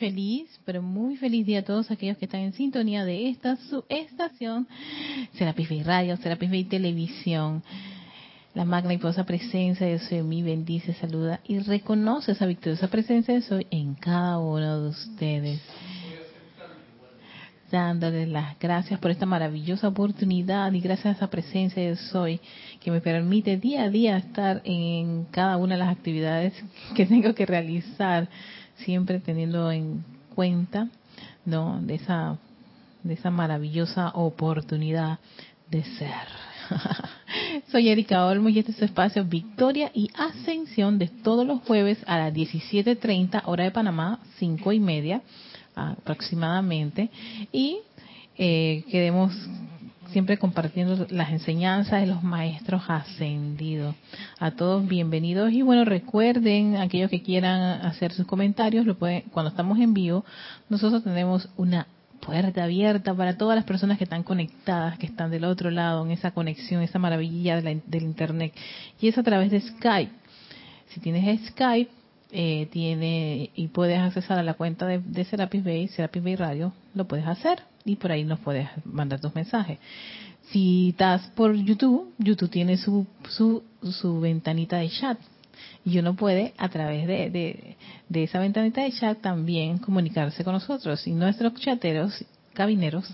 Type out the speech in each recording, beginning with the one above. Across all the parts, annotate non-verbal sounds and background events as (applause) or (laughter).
feliz, pero muy feliz día a todos aquellos que están en sintonía de esta su estación, Serapis Bay Radio, Serapis Bay Televisión. La magna y poderosa presencia de Soy mi bendice, saluda y reconoce esa victoriosa presencia de Soy en cada uno de ustedes dándoles las gracias por esta maravillosa oportunidad y gracias a esa presencia de Soy que me permite día a día estar en cada una de las actividades que tengo que realizar, siempre teniendo en cuenta, ¿no? De esa, de esa maravillosa oportunidad de ser. (laughs) Soy Erika Olmo y este es su espacio Victoria y Ascensión de todos los jueves a las 17.30 hora de Panamá, 5 y media aproximadamente y eh, queremos siempre compartiendo las enseñanzas de los maestros ascendidos. A todos bienvenidos y bueno, recuerden, aquellos que quieran hacer sus comentarios, lo pueden, cuando estamos en vivo, nosotros tenemos una puerta abierta para todas las personas que están conectadas, que están del otro lado, en esa conexión, esa maravilla del Internet. Y es a través de Skype. Si tienes Skype, eh, tiene y puedes accesar a la cuenta de, de Serapis Bay, Serapis Bay Radio, lo puedes hacer y por ahí nos puedes mandar tus mensajes. Si estás por YouTube, YouTube tiene su, su, su ventanita de chat y uno puede a través de, de, esa ventanita de chat también comunicarse con nosotros y nuestros chateros, cabineros,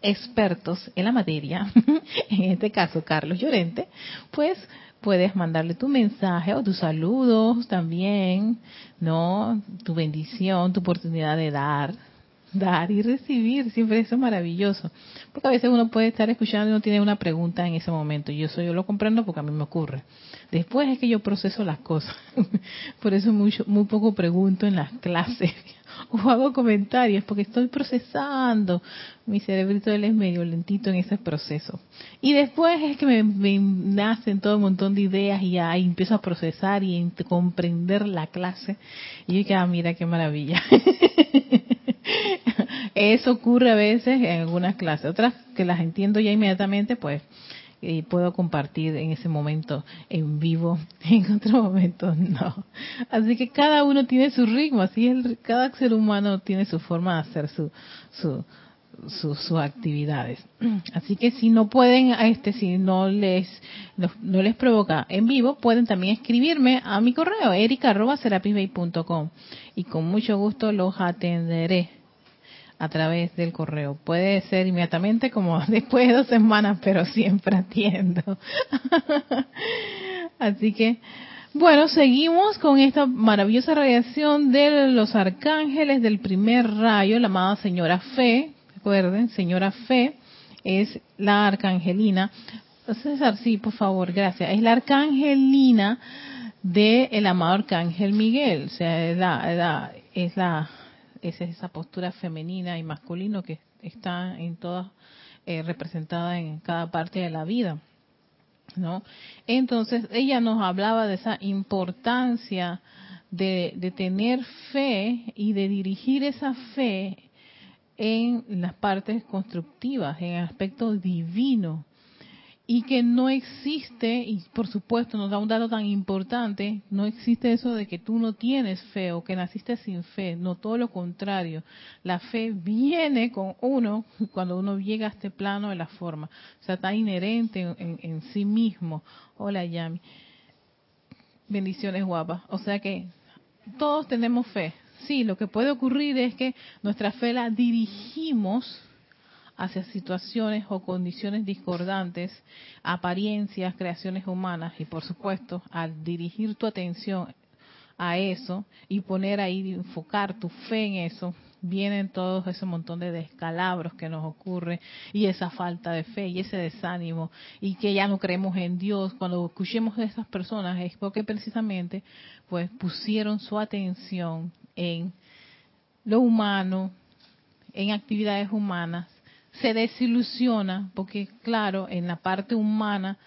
expertos en la materia, (laughs) en este caso Carlos Llorente, pues puedes mandarle tu mensaje o tus saludos también, ¿no? Tu bendición, tu oportunidad de dar, dar y recibir, siempre eso es maravilloso. Porque a veces uno puede estar escuchando y no tiene una pregunta en ese momento. Y eso yo lo comprendo porque a mí me ocurre. Después es que yo proceso las cosas. (laughs) Por eso mucho, muy poco pregunto en las clases (laughs) o hago comentarios porque estoy procesando. Mi cerebrito él es medio lentito en ese proceso. Y después es que me, nacen todo un montón de ideas y ahí empiezo a procesar y a comprender la clase. Y yo que, ah, mira qué maravilla. (laughs) Eso ocurre a veces en algunas clases, otras que las entiendo ya inmediatamente, pues y puedo compartir en ese momento en vivo, (laughs) en otro momento no. Así que cada uno tiene su ritmo, así cada ser humano tiene su forma de hacer su, su, sus actividades. (clears throat) Así que si no pueden, este, si no les, no, les provoca en vivo, pueden también escribirme a mi correo, erica.serapisbay.com y con mucho gusto los atenderé a través del correo. Puede ser inmediatamente como (laughs) después de dos semanas, pero siempre atiendo. (laughs) Así que, bueno, seguimos con esta maravillosa radiación de los arcángeles del primer rayo, la amada señora Fe. Recuerden, señora Fe es la arcangelina. César, sí, por favor, gracias. Es la arcangelina del el amado arcángel Miguel. O sea, es la, es la es esa postura femenina y masculino que está en todas eh, representada en cada parte de la vida. ¿no? Entonces, ella nos hablaba de esa importancia de, de tener fe y de dirigir esa fe en las partes constructivas, en el aspecto divino, y que no existe, y por supuesto nos da un dato tan importante, no existe eso de que tú no tienes fe o que naciste sin fe, no todo lo contrario, la fe viene con uno cuando uno llega a este plano de la forma, o sea, está inherente en, en sí mismo. Hola Yami, bendiciones guapas, o sea que todos tenemos fe, sí, lo que puede ocurrir es que nuestra fe la dirigimos hacia situaciones o condiciones discordantes, apariencias, creaciones humanas y por supuesto al dirigir tu atención a eso y poner ahí, enfocar tu fe en eso, vienen todos ese montón de descalabros que nos ocurre y esa falta de fe y ese desánimo y que ya no creemos en Dios. Cuando escuchemos de esas personas es porque precisamente pues pusieron su atención en lo humano, en actividades humanas se desilusiona porque claro en la parte humana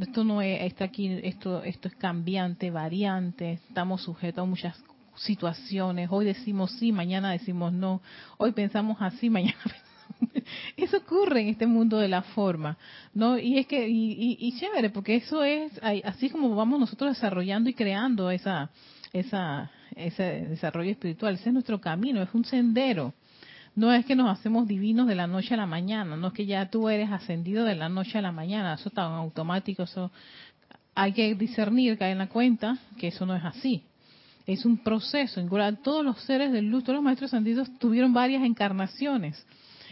esto no es está aquí esto esto es cambiante variante estamos sujetos a muchas situaciones. Hoy decimos sí mañana decimos no. Hoy pensamos así (laughs) mañana eso ocurre en este mundo de la forma no y es que y, y, chévere porque eso es así como vamos nosotros desarrollando y creando esa esa ese desarrollo espiritual, ese es nuestro camino, es un sendero. No es que nos hacemos divinos de la noche a la mañana, no es que ya tú eres ascendido de la noche a la mañana, eso está automático, eso hay que discernir, caer en la cuenta que eso no es así. Es un proceso. Todos los seres del luz, todos los maestros ascendidos tuvieron varias encarnaciones.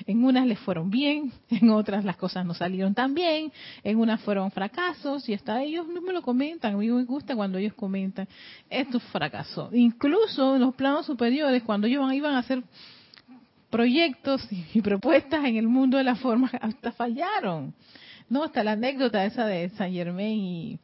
En unas les fueron bien, (laughs) en otras las cosas no salieron tan bien, en unas fueron fracasos y hasta ellos mismos lo comentan. A mí me gusta cuando ellos comentan, esto fracasó. Incluso en los planos superiores, cuando ellos iban a hacer proyectos y propuestas en el mundo de la forma, hasta fallaron. No, hasta la anécdota esa de San Germain y,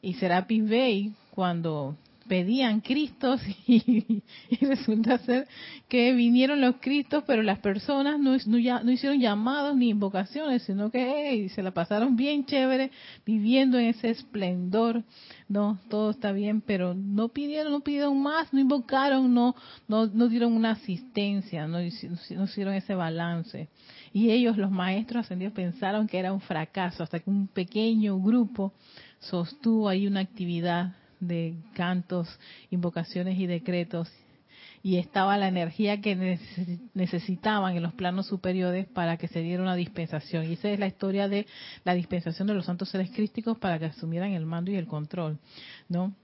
y Serapis Bey, cuando pedían Cristos (laughs) y, resulta ser que vinieron los Cristos, pero las personas no, hicieron llamados ni invocaciones, sino que se la pasaron bien chévere viviendo en ese esplendor. No, todo está bien, pero no pidieron, no pidieron más, no invocaron, no, no, no dieron una asistencia, no, no hicieron ese balance. Y ellos, los maestros ascendidos, pensaron que era un fracaso, hasta que un pequeño grupo sostuvo ahí una actividad de cantos, invocaciones y decretos y estaba la energía que necesitaban en los planos superiores para que se diera una dispensación. Y esa es la historia de la dispensación de los santos seres crísticos para que asumieran el mando y el control, ¿no?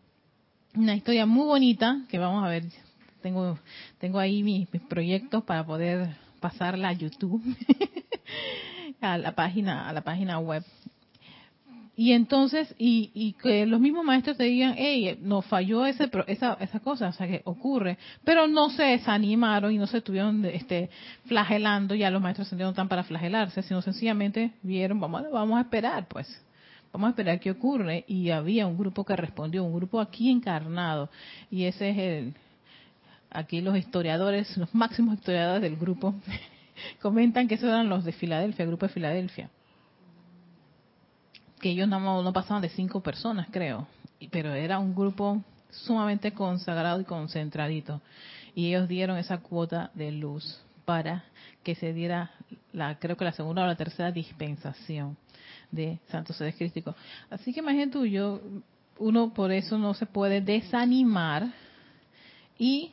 Una historia muy bonita que vamos a ver. Tengo tengo ahí mis, mis proyectos para poder pasarla a YouTube, (laughs) a la página a la página web y entonces, y, que los mismos maestros te digan, hey, nos falló ese, esa, esa cosa, o sea, que ocurre, pero no se desanimaron y no se estuvieron este, flagelando, ya los maestros no están para flagelarse, sino sencillamente vieron, vamos, vamos a esperar, pues, vamos a esperar qué ocurre, y había un grupo que respondió, un grupo aquí encarnado, y ese es el, aquí los historiadores, los máximos historiadores del grupo, (laughs) comentan que esos eran los de Filadelfia, el grupo de Filadelfia que ellos no, pasaban de cinco personas, creo, pero era un grupo sumamente consagrado y concentradito. Y ellos dieron esa cuota de luz para que se diera, la creo que la segunda o la tercera dispensación de Santos Sedes Crísticos. Así que imagínate tú, yo, uno por eso no se puede desanimar y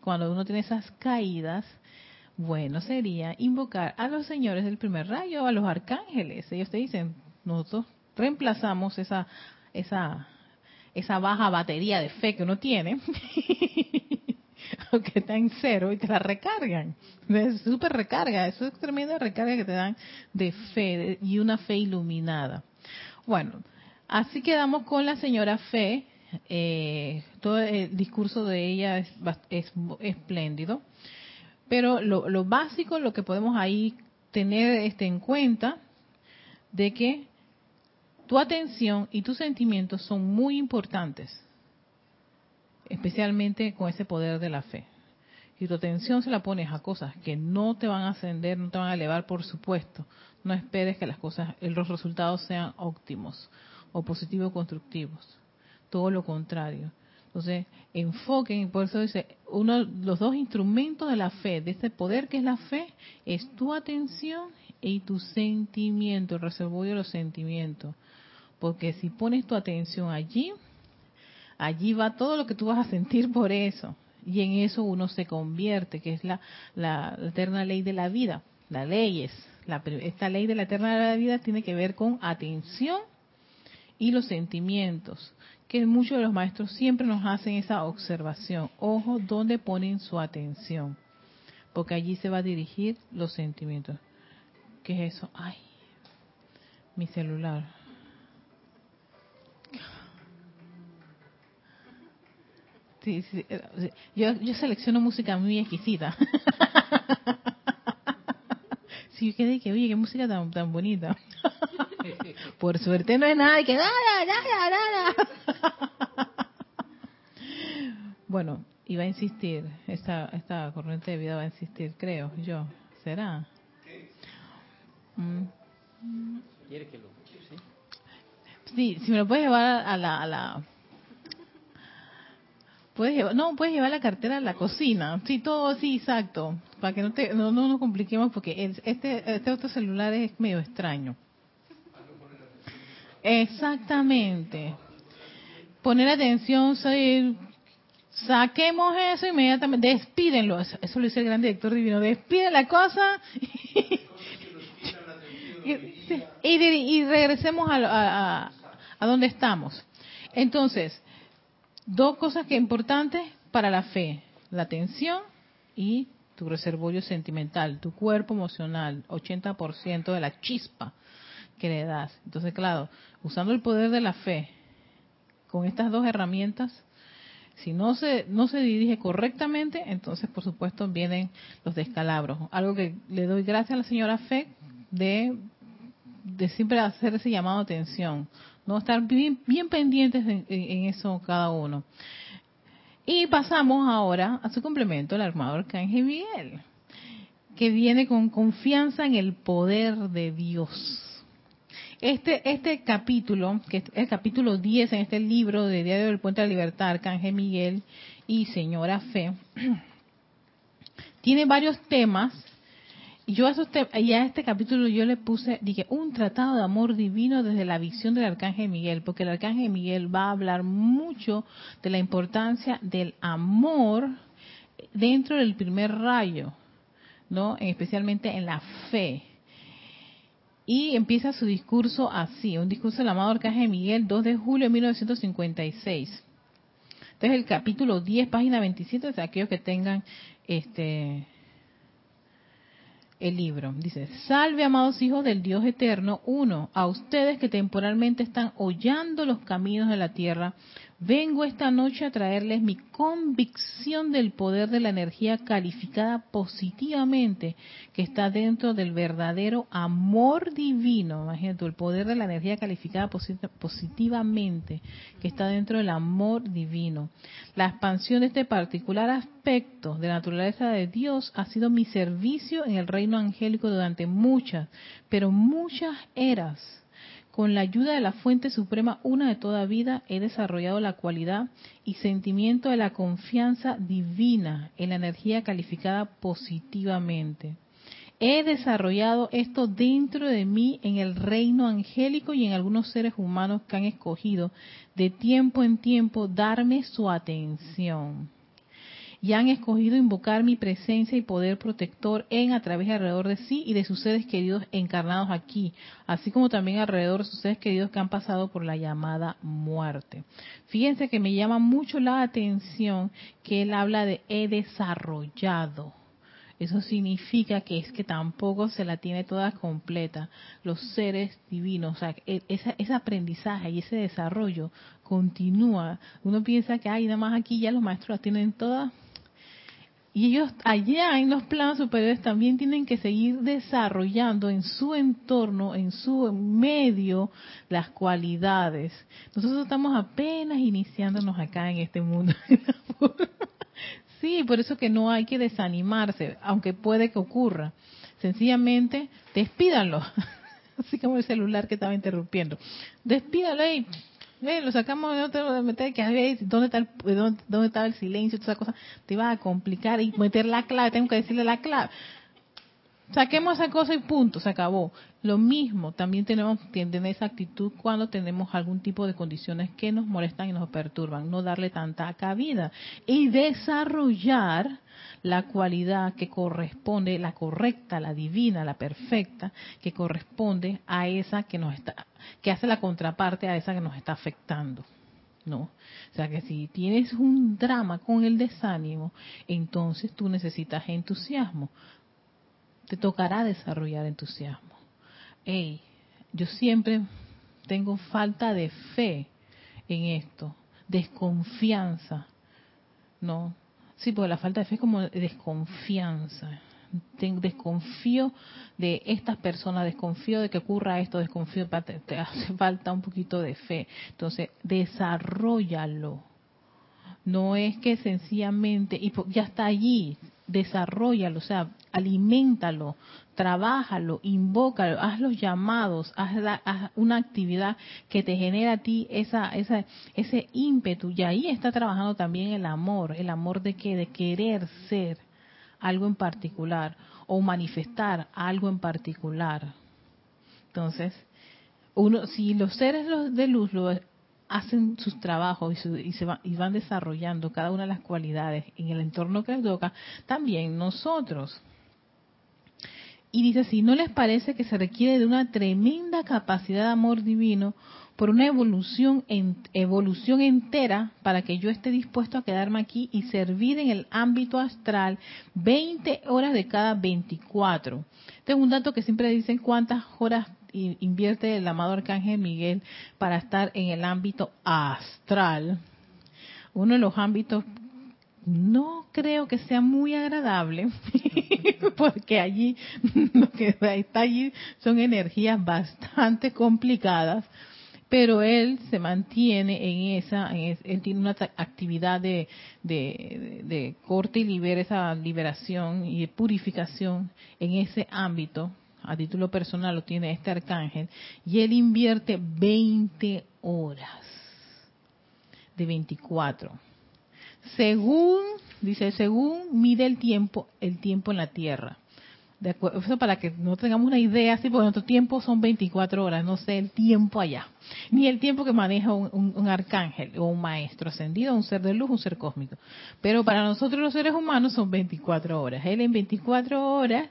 cuando uno tiene esas caídas, bueno sería invocar a los señores del primer rayo, a los arcángeles. Ellos te dicen, nosotros reemplazamos esa, esa, esa baja batería de fe que uno tiene, (laughs) aunque está en cero, y te la recargan. Es súper recarga, eso es tremenda recarga que te dan de fe y una fe iluminada. Bueno, así quedamos con la señora Fe. Eh, todo el discurso de ella es, es espléndido, pero lo, lo, básico, lo que podemos ahí tener este en cuenta, de que tu atención y tus sentimientos son muy importantes, especialmente con ese poder de la fe. Y tu atención se la pones a cosas que no te van a ascender, no te van a elevar, por supuesto. No esperes que las cosas, los resultados sean óptimos o positivos constructivos. Todo lo contrario. Entonces, enfoquen, por eso dice, uno, los dos instrumentos de la fe, de este poder que es la fe, es tu atención y tu sentimiento, el reservorio de los sentimientos. Porque si pones tu atención allí, allí va todo lo que tú vas a sentir por eso. Y en eso uno se convierte, que es la, la, eterna ley de la vida. La ley es, la, esta ley de la eterna vida tiene que ver con atención y los sentimientos. Que muchos de los maestros siempre nos hacen esa observación. Ojo, ¿dónde ponen su atención? Porque allí se va a dirigir los sentimientos. ¿Qué es eso? Ay, mi celular. Sí, sí. Eh, yo, yo selecciono música muy exquisita. (laughs) sí, yo quedé que, oye, qué música tan, tan bonita. (laughs) Por suerte no es nada que... (laughs) bueno, y va a insistir, esta, esta corriente de vida va a insistir, creo yo. ¿Será? Mm. ¿Quiere que lo sí? sí, si me lo puedes llevar a la, a la Puedes llevar, no, puedes llevar la cartera a la cocina. Sí, todo sí, exacto. Para que no, te, no, nos compliquemos porque este, este otro celular es medio extraño. Exactamente. Poner atención, saquemos eso inmediatamente, despídenlo. Eso, lo dice el gran director divino, despide la cosa y, regresemos a, a, donde estamos. Entonces, dos cosas que importantes para la fe, la atención y tu reservorio sentimental, tu cuerpo emocional, 80% de la chispa que le das. Entonces, claro, usando el poder de la fe, con estas dos herramientas, si no se, no se dirige correctamente, entonces por supuesto vienen los descalabros. Algo que le doy gracias a la señora Fe de, de siempre hacer ese llamado a atención, no estar bien, bien pendientes en eso cada uno. Y pasamos ahora a su complemento, el armador Arcángel Miguel, que viene con confianza en el poder de Dios. Este, este capítulo, que es el capítulo 10 en este libro de Diario del Puente de la Libertad, Arcángel Miguel y Señora Fe, (clears throat) tiene varios temas yo a, este capítulo yo le puse, dije, un tratado de amor divino desde la visión del Arcángel Miguel, porque el Arcángel Miguel va a hablar mucho de la importancia del amor dentro del primer rayo, ¿no? Especialmente en la fe. Y empieza su discurso así, un discurso del amado Arcángel Miguel, 2 de julio de 1956. Entonces el capítulo 10, página 27, de aquellos que tengan este el libro. Dice, salve amados hijos del Dios eterno, uno, a ustedes que temporalmente están hollando los caminos de la tierra, Vengo esta noche a traerles mi convicción del poder de la energía calificada positivamente que está dentro del verdadero amor divino. Imagínate, el poder de la energía calificada positivamente que está dentro del amor divino. La expansión de este particular aspecto de la naturaleza de Dios ha sido mi servicio en el reino angélico durante muchas, pero muchas eras con la ayuda de la fuente suprema, una de toda vida, he desarrollado la cualidad y sentimiento de la confianza divina en la energía calificada positivamente. He desarrollado esto dentro de mí en el reino angélico y en algunos seres humanos que han escogido de tiempo en tiempo darme su atención y han escogido invocar mi presencia y poder protector en, a través y alrededor de sí y de sus seres queridos encarnados aquí, así como también alrededor de sus seres queridos que han pasado por la llamada muerte. Fíjense que me llama mucho la atención que él habla de he desarrollado. Eso significa que es que tampoco se la tiene toda completa. Los seres divinos, o sea, e, ese aprendizaje y ese desarrollo continúa. Uno piensa que, ay, nada más aquí ya los maestros la tienen todas y ellos allá en los planos superiores también tienen que seguir desarrollando en su entorno, en su medio, las cualidades. Nosotros estamos apenas iniciándonos acá en este mundo. (laughs) sí, por eso que no hay que desanimarse, aunque puede que ocurra. Sencillamente, despídanlo. (laughs) Así como el celular que estaba interrumpiendo. Despídalo y lo sacamos de otro, meter que dónde está el, dónde, estaba el silencio, toda esa cosa, te iba a complicar y meter la clave, tengo que decirle la clave. Saquemos esa cosa y punto, se acabó. Lo mismo, también tenemos tener esa actitud cuando tenemos algún tipo de condiciones que nos molestan y nos perturban, no darle tanta cabida y desarrollar la cualidad que corresponde, la correcta, la divina, la perfecta, que corresponde a esa que nos está, que hace la contraparte a esa que nos está afectando. ¿no? O sea que si tienes un drama con el desánimo, entonces tú necesitas entusiasmo. Te tocará desarrollar entusiasmo hey, yo siempre tengo falta de fe en esto, desconfianza, ¿no? Sí, porque la falta de fe es como desconfianza. desconfío de estas personas, desconfío de que ocurra esto, desconfío, te, hace (laughs) falta un poquito de fe. Entonces, desarrollalo. No es que sencillamente, y ya está allí, desarrollalo, o sea, aliméntalo, trabájalo, invócalo, haz los llamados, haz, una actividad que te genera a ti esa, esa, ese ímpetu. Y ahí está trabajando también el amor, el amor de qué, de querer ser algo en particular o manifestar algo en particular. Entonces, uno, si los seres de luz lo hacen sus trabajos y, se y van desarrollando cada una de las cualidades en el entorno que les toca, también nosotros. Y dice, si no les parece que se requiere de una tremenda capacidad de amor divino por una evolución, en, evolución entera para que yo esté dispuesto a quedarme aquí y servir en el ámbito astral 20 horas de cada 24. Tengo un dato que siempre dicen cuántas horas invierte el amado Arcángel Miguel para estar en el ámbito astral. Uno de los ámbitos no creo que sea muy agradable, (laughs) porque allí (laughs) lo que está allí son energías bastante complicadas, pero él se mantiene en esa, él tiene una actividad de, de, corte y libera, esa liberación y purificación en ese ámbito, a título personal lo tiene este arcángel, y él invierte 20 horas de 24 según, dice, según mide el tiempo, el tiempo en la Tierra. De acuerdo, eso para que no tengamos una idea, así, porque nuestro tiempo son 24 horas, no sé el tiempo allá, ni el tiempo que maneja un, arcángel o un maestro ascendido, un ser de luz, un ser cósmico. Pero para nosotros los seres humanos son 24 horas. Él en 24 horas,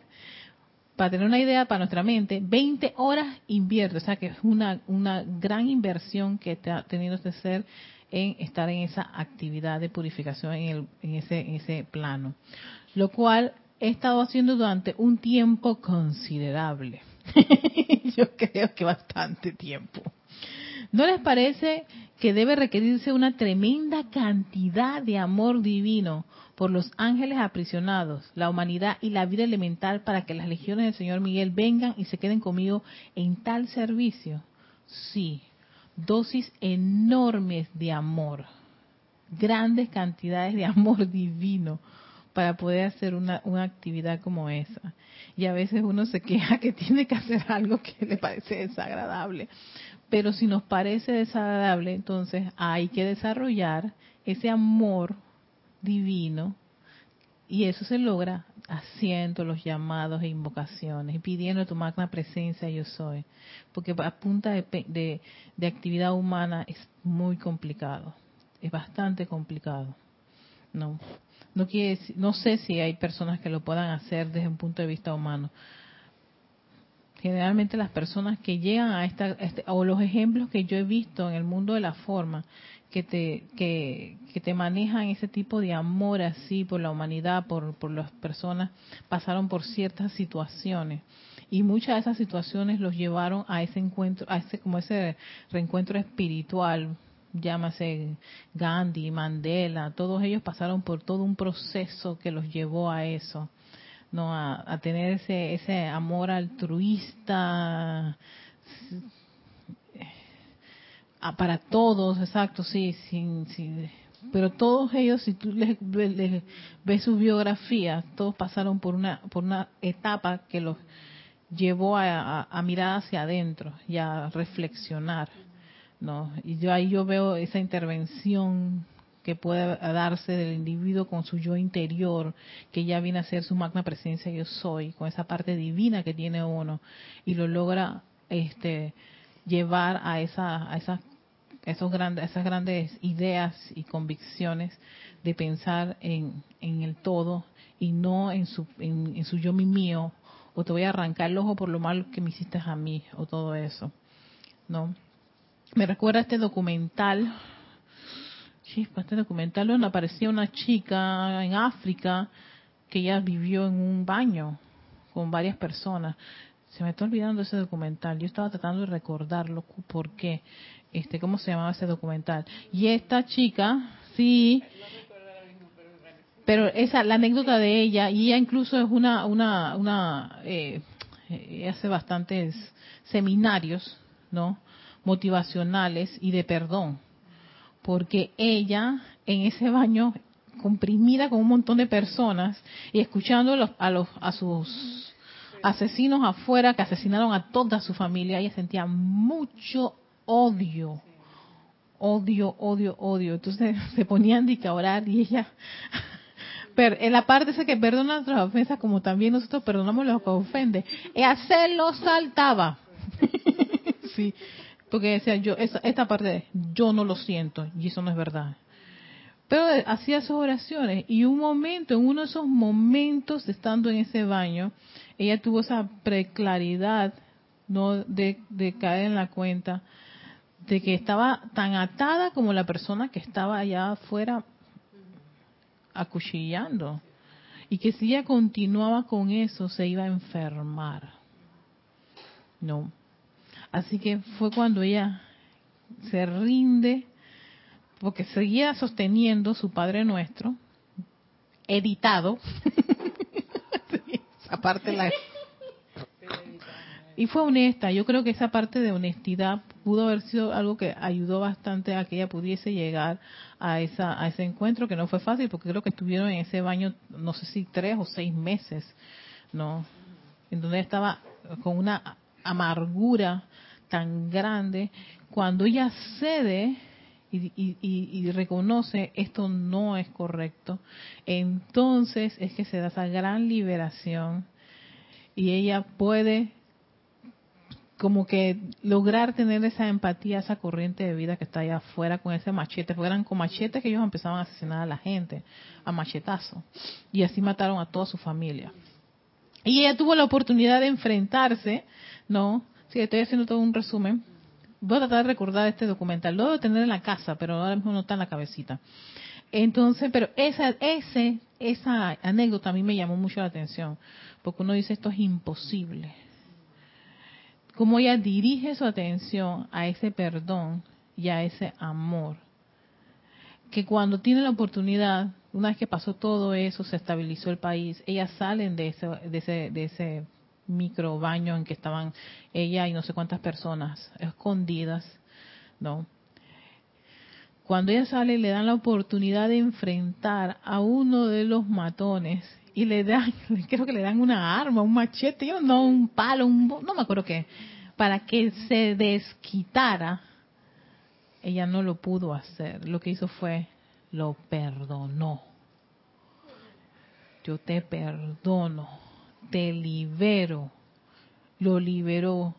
para tener una idea para nuestra mente, 20 horas invierte, o sea que es una, una gran inversión que está teniendo este ser en estar en esa actividad de purificación en, el, en, ese, en ese plano. Lo cual he estado haciendo durante un tiempo considerable. (laughs) Yo creo que bastante tiempo. ¿No les parece que debe requerirse una tremenda cantidad de amor divino por los ángeles aprisionados, la humanidad y la vida elemental para que las legiones del Señor Miguel vengan y se queden conmigo en tal servicio? Sí, dosis enormes de amor, grandes cantidades de (laughs) amor divino para poder hacer una, una actividad como esa. Y a veces uno se queja que tiene que hacer algo que le parece desagradable. Pero si nos parece desagradable, entonces hay que desarrollar ese amor divino y eso se logra haciendo los llamados e invocaciones, pidiendo tu magna presencia yo soy, porque a punta de, de, actividad humana es muy complicado, es bastante complicado. No, no quiere, no sé si hay personas que lo puedan hacer desde un punto de vista humano. Generalmente las personas que llegan a esta, este, o los ejemplos que yo he visto en el mundo de la forma, que te, que, te manejan ese tipo de amor así por la humanidad, por, por las personas, pasaron por ciertas situaciones. Y muchas de esas situaciones los llevaron a ese encuentro, a ese, como ese reencuentro espiritual, llámase Gandhi, Mandela, todos ellos pasaron por todo un proceso que los llevó a eso, no a, a tener ese, ese amor altruista Ah, para todos, exacto, sí, sin, pero todos ellos, si tú les, ves su biografía, todos pasaron por una, por una etapa que los llevó a, mirar hacia adentro y a reflexionar, ¿no? Y yo ahí yo veo esa intervención que puede darse del individuo con su yo interior, que ya viene a ser su magna presencia yo soy, con esa parte divina que tiene uno, y lo logra este llevar a esa, a esa esos esas grandes ideas y convicciones de pensar en, el todo y no en su, en, su yo mi mío, o te voy a arrancar el ojo por lo malo que me hiciste a mí, o todo eso. ¿No? Me recuerda este documental, sí, este documental donde aparecía una chica en África que ya vivió en un baño con varias personas. Se me está olvidando ese documental. Yo estaba tratando de recordarlo porque este, ¿cómo se llamaba ese documental? Y esta chica, sí, pero esa, la anécdota de ella, y ella incluso es una, una, una, eh, hace bastantes seminarios, ¿no? Motivacionales y de perdón, porque ella en ese baño comprimida con un montón de personas y escuchando a los a sus asesinos afuera que asesinaron a toda su familia, ella sentía mucho odio, odio, odio, odio. Entonces (laughs) se ponían a orar y ella, (laughs) pero en la parte esa que perdona nuestras ofensas, como también nosotros perdonamos los que ofenden, y hacerlo saltaba. (laughs) sí, porque decía yo, esta parte de yo no lo siento, y eso no es verdad. Pero hacía sus oraciones y un momento, en uno de esos momentos estando en ese baño, ella tuvo esa preclaridad no de, de caer en la cuenta de que estaba tan atada como la persona que estaba allá afuera acuchillando y que si ella continuaba con eso se iba a enfermar. No. Así que fue cuando esa se rinde porque seguía sosteniendo su Padre Nuestro, editado. (laughs) esa parte la... Y fue honesta. Yo creo que esa parte de honestidad pudo haber sido algo que ayudó bastante a que ella pudiese llegar a esa a ese encuentro que no fue fácil porque creo que estuvieron en ese baño no sé si tres o seis meses, no, en donde estaba con una amargura tan grande cuando ella cede y, reconoce esto no es correcto, entonces es que se da esa gran liberación y ella puede como que lograr tener esa empatía, esa corriente de vida que está allá afuera con ese machete, porque eran con machetes que ellos empezaban a asesinar a la gente, a machetazo, y así mataron a toda su familia. Y ella tuvo la oportunidad de enfrentarse, ¿no? Sí, estoy haciendo todo un resumen, voy a tratar de recordar este documental. Lo debo tener en la casa, pero ahora mismo no está en la cabecita. Entonces, pero esa, ese, esa anécdota a mí me llamó mucho la atención, porque uno dice esto es imposible. Cómo ella dirige su atención a ese perdón y a ese amor. Que cuando tiene la oportunidad, una vez que pasó todo eso, se estabilizó el país, ellas salen de ese, micro baño en que estaban ella y no sé cuántas personas escondidas, ¿no? Cuando ella sale le dan la oportunidad de enfrentar a uno de los matones y le dan, (laughs) creo que le dan una arma, un machete, yo no, un palo, un, no me acuerdo qué, para que se desquitara. Ella no lo pudo hacer. Lo que hizo fue, lo perdonó. Yo te perdono te libero. Lo liberó.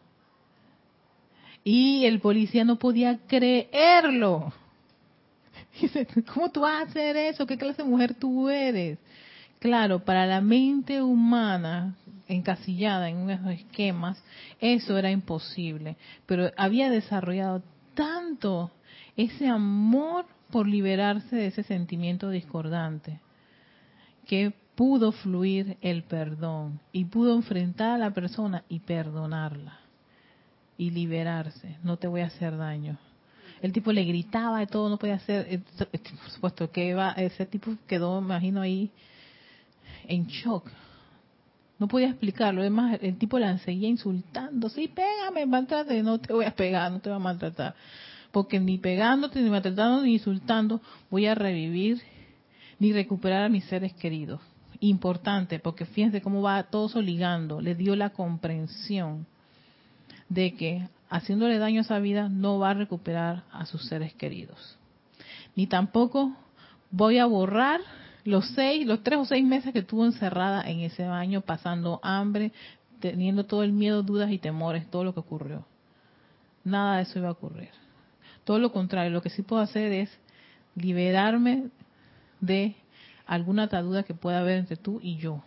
Y el policía no podía creerlo. (laughs) Dice, ¿cómo tú vas a hacer eso? ¿Qué clase de mujer tú eres? Claro, para la mente humana encasillada en unos esquemas, eso era imposible. Pero había desarrollado tanto ese amor por liberarse de ese sentimiento discordante que pudo fluir el perdón y pudo enfrentar a la persona y perdonarla y liberarse. No te voy a hacer daño. El tipo le gritaba de todo, no podía hacer, eh, por supuesto que ese tipo quedó, me imagino ahí, en shock. No podía explicarlo. Además, el tipo la seguía insultando. Sí, pégame, maltrate. No te voy a pegar, no te voy a maltratar. Porque ni pegándote, ni maltratando, ni insultando, voy a revivir ni recuperar a mis seres queridos importante, porque fíjense cómo va todo eso ligando, le dio la comprensión de que haciéndole daño a esa vida no va a recuperar a sus seres queridos. Ni tampoco voy a borrar los seis, los tres o seis meses que estuvo encerrada en ese baño, pasando hambre, teniendo todo el miedo, dudas y temores, todo lo que ocurrió. Nada de eso iba a ocurrir. Todo lo contrario, lo que sí puedo hacer es liberarme de alguna atadura que pueda haber entre tú y yo.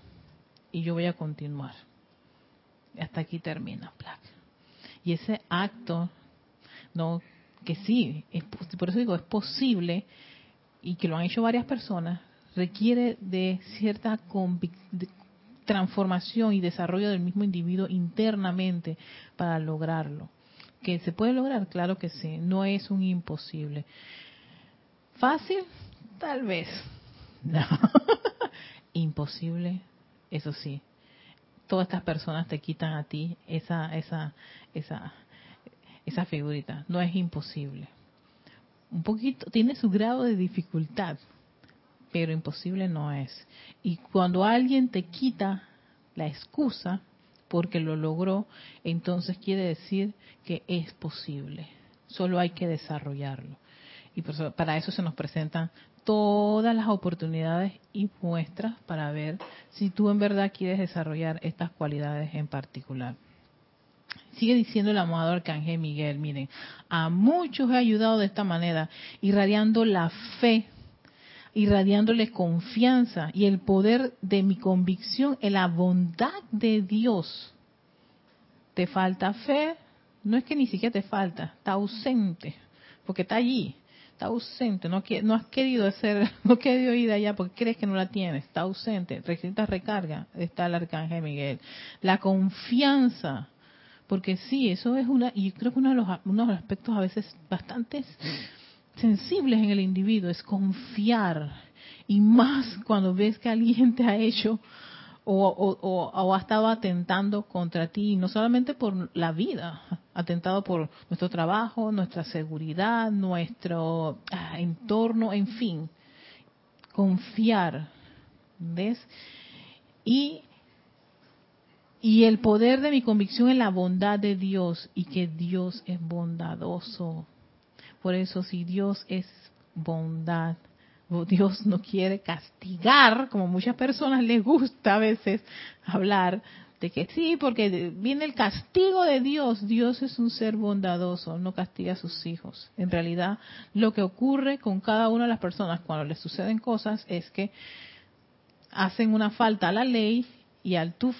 Y yo voy a continuar. Hasta aquí termina. Y ese acto, no, que sí, es, por eso digo, es posible y que lo han hecho varias personas, requiere de cierta transformación y desarrollo del mismo individuo internamente para lograrlo. ¿Que se puede lograr? Claro que sí, no es un imposible. ¿Fácil? Tal vez, no. (laughs) Imposible, eso sí. Todas estas personas te quitan a ti esa, esa, esa, esa figurita. No es imposible. Un poquito, tiene su grado de dificultad, pero imposible no es. Y cuando alguien te quita la excusa porque lo logró, entonces quiere decir que es posible. Solo hay que desarrollarlo. Y para eso se nos presentan todas las oportunidades y muestras para ver si tú en verdad quieres desarrollar estas cualidades en particular. Sigue diciendo el amado Arcángel Miguel, miren, a muchos he ayudado de esta manera, irradiando la fe, irradiándoles confianza y el poder de mi convicción en la bondad de Dios. ¿Te falta fe? No es que ni siquiera te falta, está ausente, porque está allí está ausente, no, no has querido hacer, (laughs) no has querido ir allá porque crees que no la tienes, está ausente, necesitas recarga, está el arcángel Miguel. La confianza, porque sí, eso es una, y creo que uno de los, uno de los aspectos a veces bastante sensibles en el individuo es confiar, y más cuando ves que alguien te ha hecho o, ha estado atentando contra ti, no solamente por la vida, atentado por nuestro trabajo, nuestra seguridad, nuestro ah, entorno, en fin. Confiar, ¿ves? Y, y el poder de mi convicción en la bondad de Dios y que Dios es bondadoso. Por eso, si Dios es bondad, Dios no quiere castigar, como muchas personas les gusta a veces hablar de que sí, porque viene el castigo de Dios. Dios es un ser bondadoso, no castiga a sus hijos. En realidad, lo que ocurre con cada una de las personas cuando les suceden cosas es que hacen una falta a la ley y al tú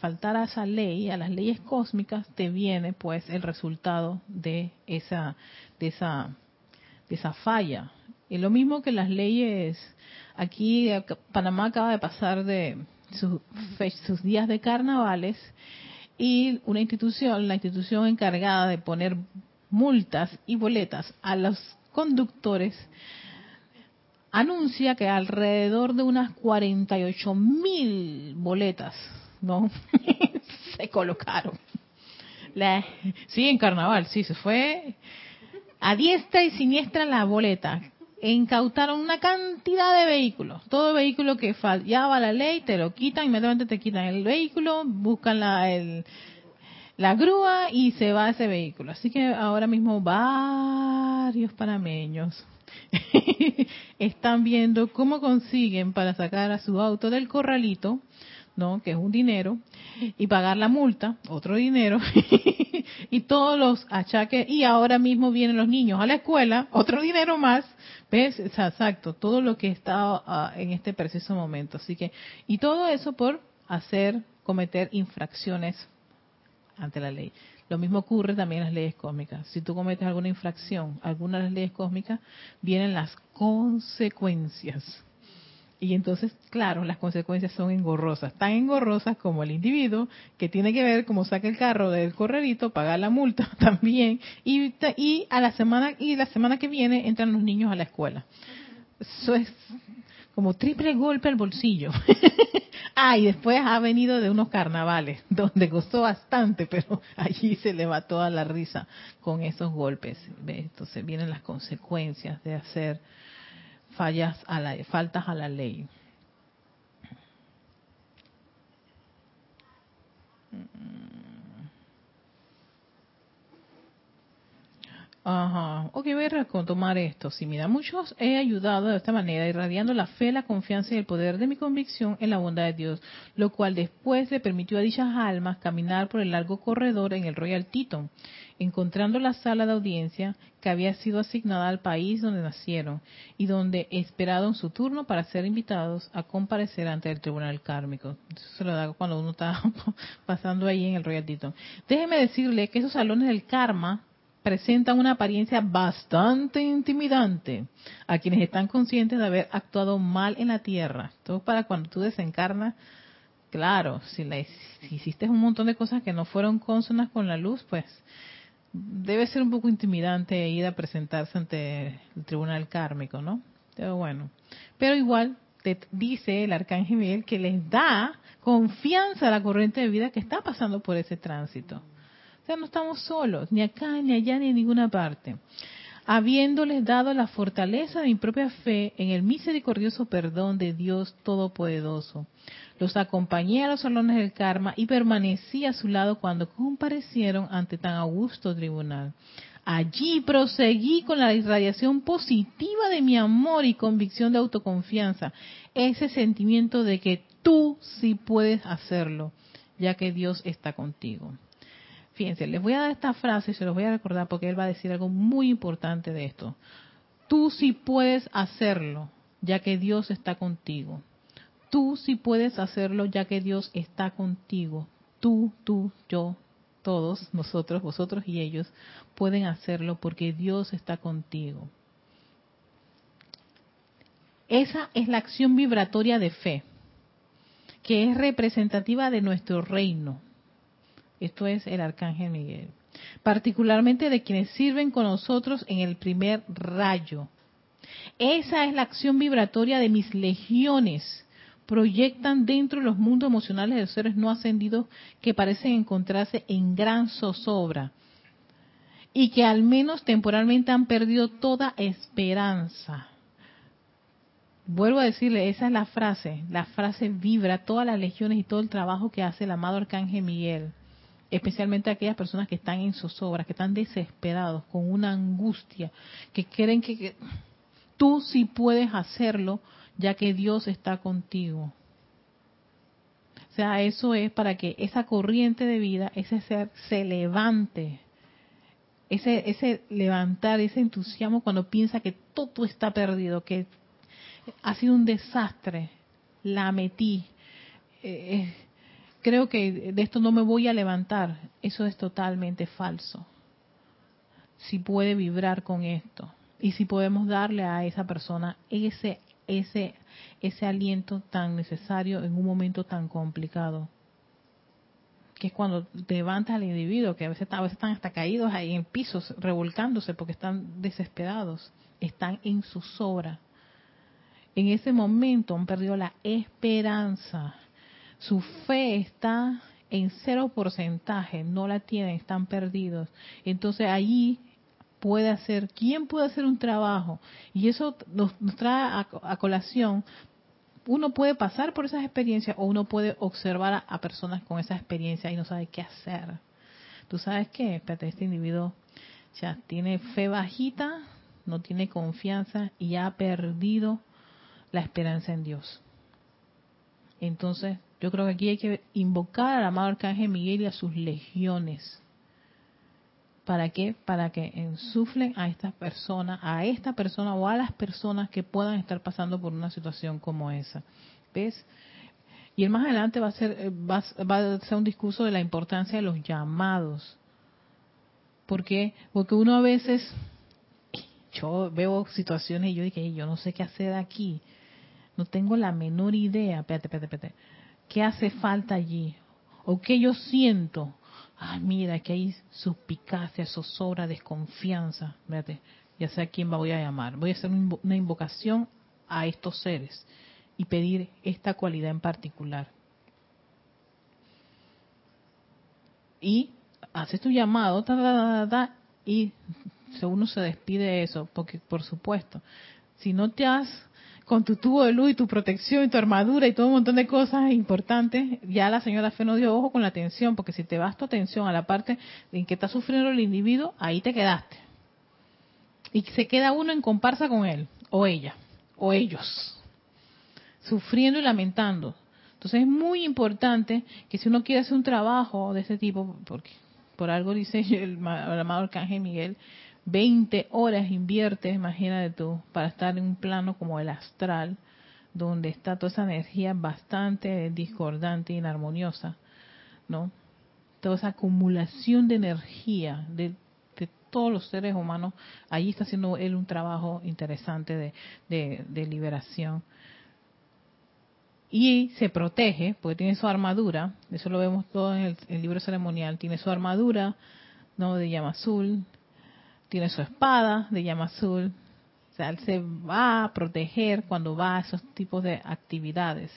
faltar a esa ley, a las leyes cósmicas, te viene pues el resultado de esa, de esa, de esa falla. Y lo mismo que las leyes, aquí Panamá acaba de pasar de sus días de carnavales y una institución, la institución encargada de poner multas y boletas a los conductores, anuncia que alrededor de unas 48 mil boletas no (laughs) se colocaron. sí, en carnaval, sí, se fue a diestra y siniestra la boleta incautaron una cantidad de vehículos. Todo vehículo que fallaba la ley, te lo quitan, inmediatamente te quitan el vehículo, buscan la, el, la grúa y se va ese vehículo. Así que ahora mismo varios panameños (laughs) están viendo cómo consiguen para sacar a su auto del corralito, ¿no? Que es un dinero, y pagar la multa, otro dinero, (laughs) y todos los achaques, y ahora mismo vienen los niños a la escuela, otro dinero más, ¿Ves? Exacto, todo lo que está ah, en este preciso momento. Así que, y todo eso por hacer, cometer infracciones ante la ley. Lo mismo ocurre también en las leyes cósmicas. Si tú cometes alguna infracción, alguna de las leyes cósmicas, vienen las consecuencias. Y entonces, claro, las consecuencias son engorrosas, tan engorrosas como el individuo que tiene que ver cómo saca el carro del correrito, pagar la multa (laughs) también, y, a la semana y la semana que viene entran los niños a la escuela. Eso es como triple golpe al bolsillo. (laughs) ah, y después ha venido de unos carnavales (laughs) donde costó bastante, pero allí se le va toda la risa con esos golpes. Entonces vienen las consecuencias de hacer fallas a la, faltas a la ley. Ajá, ok, voy a tomar esto. Si mira, muchos he ayudado de esta manera, irradiando la fe, la confianza y el poder de mi convicción en la bondad de Dios, lo cual después le permitió a dichas almas caminar por el largo corredor en el Royal Teton, encontrando la sala de audiencia que había sido asignada al país donde nacieron y donde esperaron su turno para ser invitados a comparecer ante el tribunal kármico. Eso se lo da cuando uno está (laughs) pasando ahí en el Royal Teton. Déjeme decirle que esos salones del karma presentan una apariencia bastante intimidante a quienes están conscientes de haber actuado mal en la tierra. Todo para cuando tú desencarnas, claro, si, si hiciste un montón de cosas que no fueron consonas con la luz, pues debe ser un poco intimidante ir a presentarse ante el tribunal kármico, ¿no? Pero bueno, pero igual te dice el arcángel Miguel que les da confianza a la corriente de vida que está pasando por ese tránsito. No estamos solos, ni acá, ni allá, ni en ninguna parte. Habiéndoles dado la fortaleza de mi propia fe en el misericordioso perdón de Dios Todopoderoso los acompañé a los salones del karma y permanecí a su lado cuando comparecieron ante tan augusto tribunal. Allí proseguí con la irradiación positiva de mi amor y convicción de autoconfianza, ese sentimiento de que tú sí puedes hacerlo, ya que Dios está contigo. Fíjense, les voy a dar esta frase y se los voy a recordar porque él va a decir algo muy importante de esto. Tú sí puedes hacerlo, ya que Dios está contigo. Tú sí puedes hacerlo, ya que Dios está contigo. Tú, tú, yo, todos, nosotros, vosotros y ellos pueden hacerlo porque Dios está contigo. Esa es la acción vibratoria de fe, que es representativa de nuestro reino. Esto es el Arcángel Miguel. Particularmente de quienes sirven con nosotros en el primer rayo. Esa es la acción vibratoria de mis legiones. Proyectan dentro de los mundos emocionales de los seres no ascendidos que parecen encontrarse en gran zozobra y que al menos temporalmente han perdido toda esperanza vuelvo a decirle, esa es la frase, la frase vibra todas las legiones y todo el trabajo que hace el amado Arcángel Miguel, especialmente aquellas personas que están en zozobra, que están desesperados, con una angustia, que creen que, tú sí puedes hacerlo, ya que Dios está contigo. O sea, eso es para que esa corriente de vida, ese ser, se levante. Ese, ese levantar, ese entusiasmo cuando piensa que todo está perdido, que ha sido un desastre, la metí. Eh, eh, creo que de esto no me voy a levantar. Eso es totalmente falso. Si puede vibrar con esto y si podemos darle a esa persona ese ese ese aliento tan necesario en un momento tan complicado que es cuando levantas al individuo que a veces, a veces están hasta caídos ahí en pisos revolcándose porque están desesperados están en su sobra en ese momento han perdido la esperanza. Su fe está en cero porcentaje, no la tienen, están perdidos. Entonces allí puede hacer, ¿quién puede hacer un trabajo? Y eso nos, trae a, colación, uno puede pasar por esas experiencias o uno puede observar a, personas con esa experiencia y no sabe qué hacer. ¿Tú sabes qué? Espérate, este individuo ya tiene fe bajita, no tiene confianza y ha perdido la esperanza en Dios. Entonces, yo creo que aquí hay que invocar al amado Arcángel Miguel y a sus legiones. ¿Para qué? Para que ensuflen a estas personas, a esta persona o a las personas que puedan estar pasando por una situación como esa. ¿Ves? Y el más adelante va a ser eh, va, va a ser un discurso de la importancia de los llamados. ¿Por qué? Porque uno a veces yo veo situaciones y yo dije, yo no sé qué hacer aquí. No tengo la menor idea. Espérate, espérate, espérate. ¿Qué hace falta allí? ¿O qué yo siento? Ay, mira, que hay suspicacia, zozobra, desconfianza. Espérate, ya sé a quién voy a llamar. Voy a hacer una invocación a estos seres y pedir esta cualidad en particular. Y haces tu llamado, y uno se despide de eso, porque por supuesto, si no te has con tu tubo de luz y tu protección y tu armadura y todo un montón de cosas importantes, ya la señora Fe no dio ojo con la atención, porque si te vas tu atención a la parte en que está sufriendo el individuo, ahí te quedaste. Y se queda uno en comparsa con él, o ella, o ellos, sufriendo y lamentando. Entonces es muy importante que si uno quiere hacer un trabajo de ese tipo, porque por algo dice (laughs) el, el amado Arcángel Miguel, 20 horas inviertes, imagínate tú, para estar en un plano como el astral, donde está toda esa energía bastante discordante y inarmoniosa, ¿no? Toda esa acumulación de energía de, todos los seres humanos, ahí está haciendo él un trabajo interesante de, liberación. Y se protege, porque tiene su armadura, eso lo vemos todo en el, el libro ceremonial, tiene su armadura, ¿no? De llama azul, tiene su espada de llama azul. O sea, él se va a proteger cuando va a esos tipos de actividades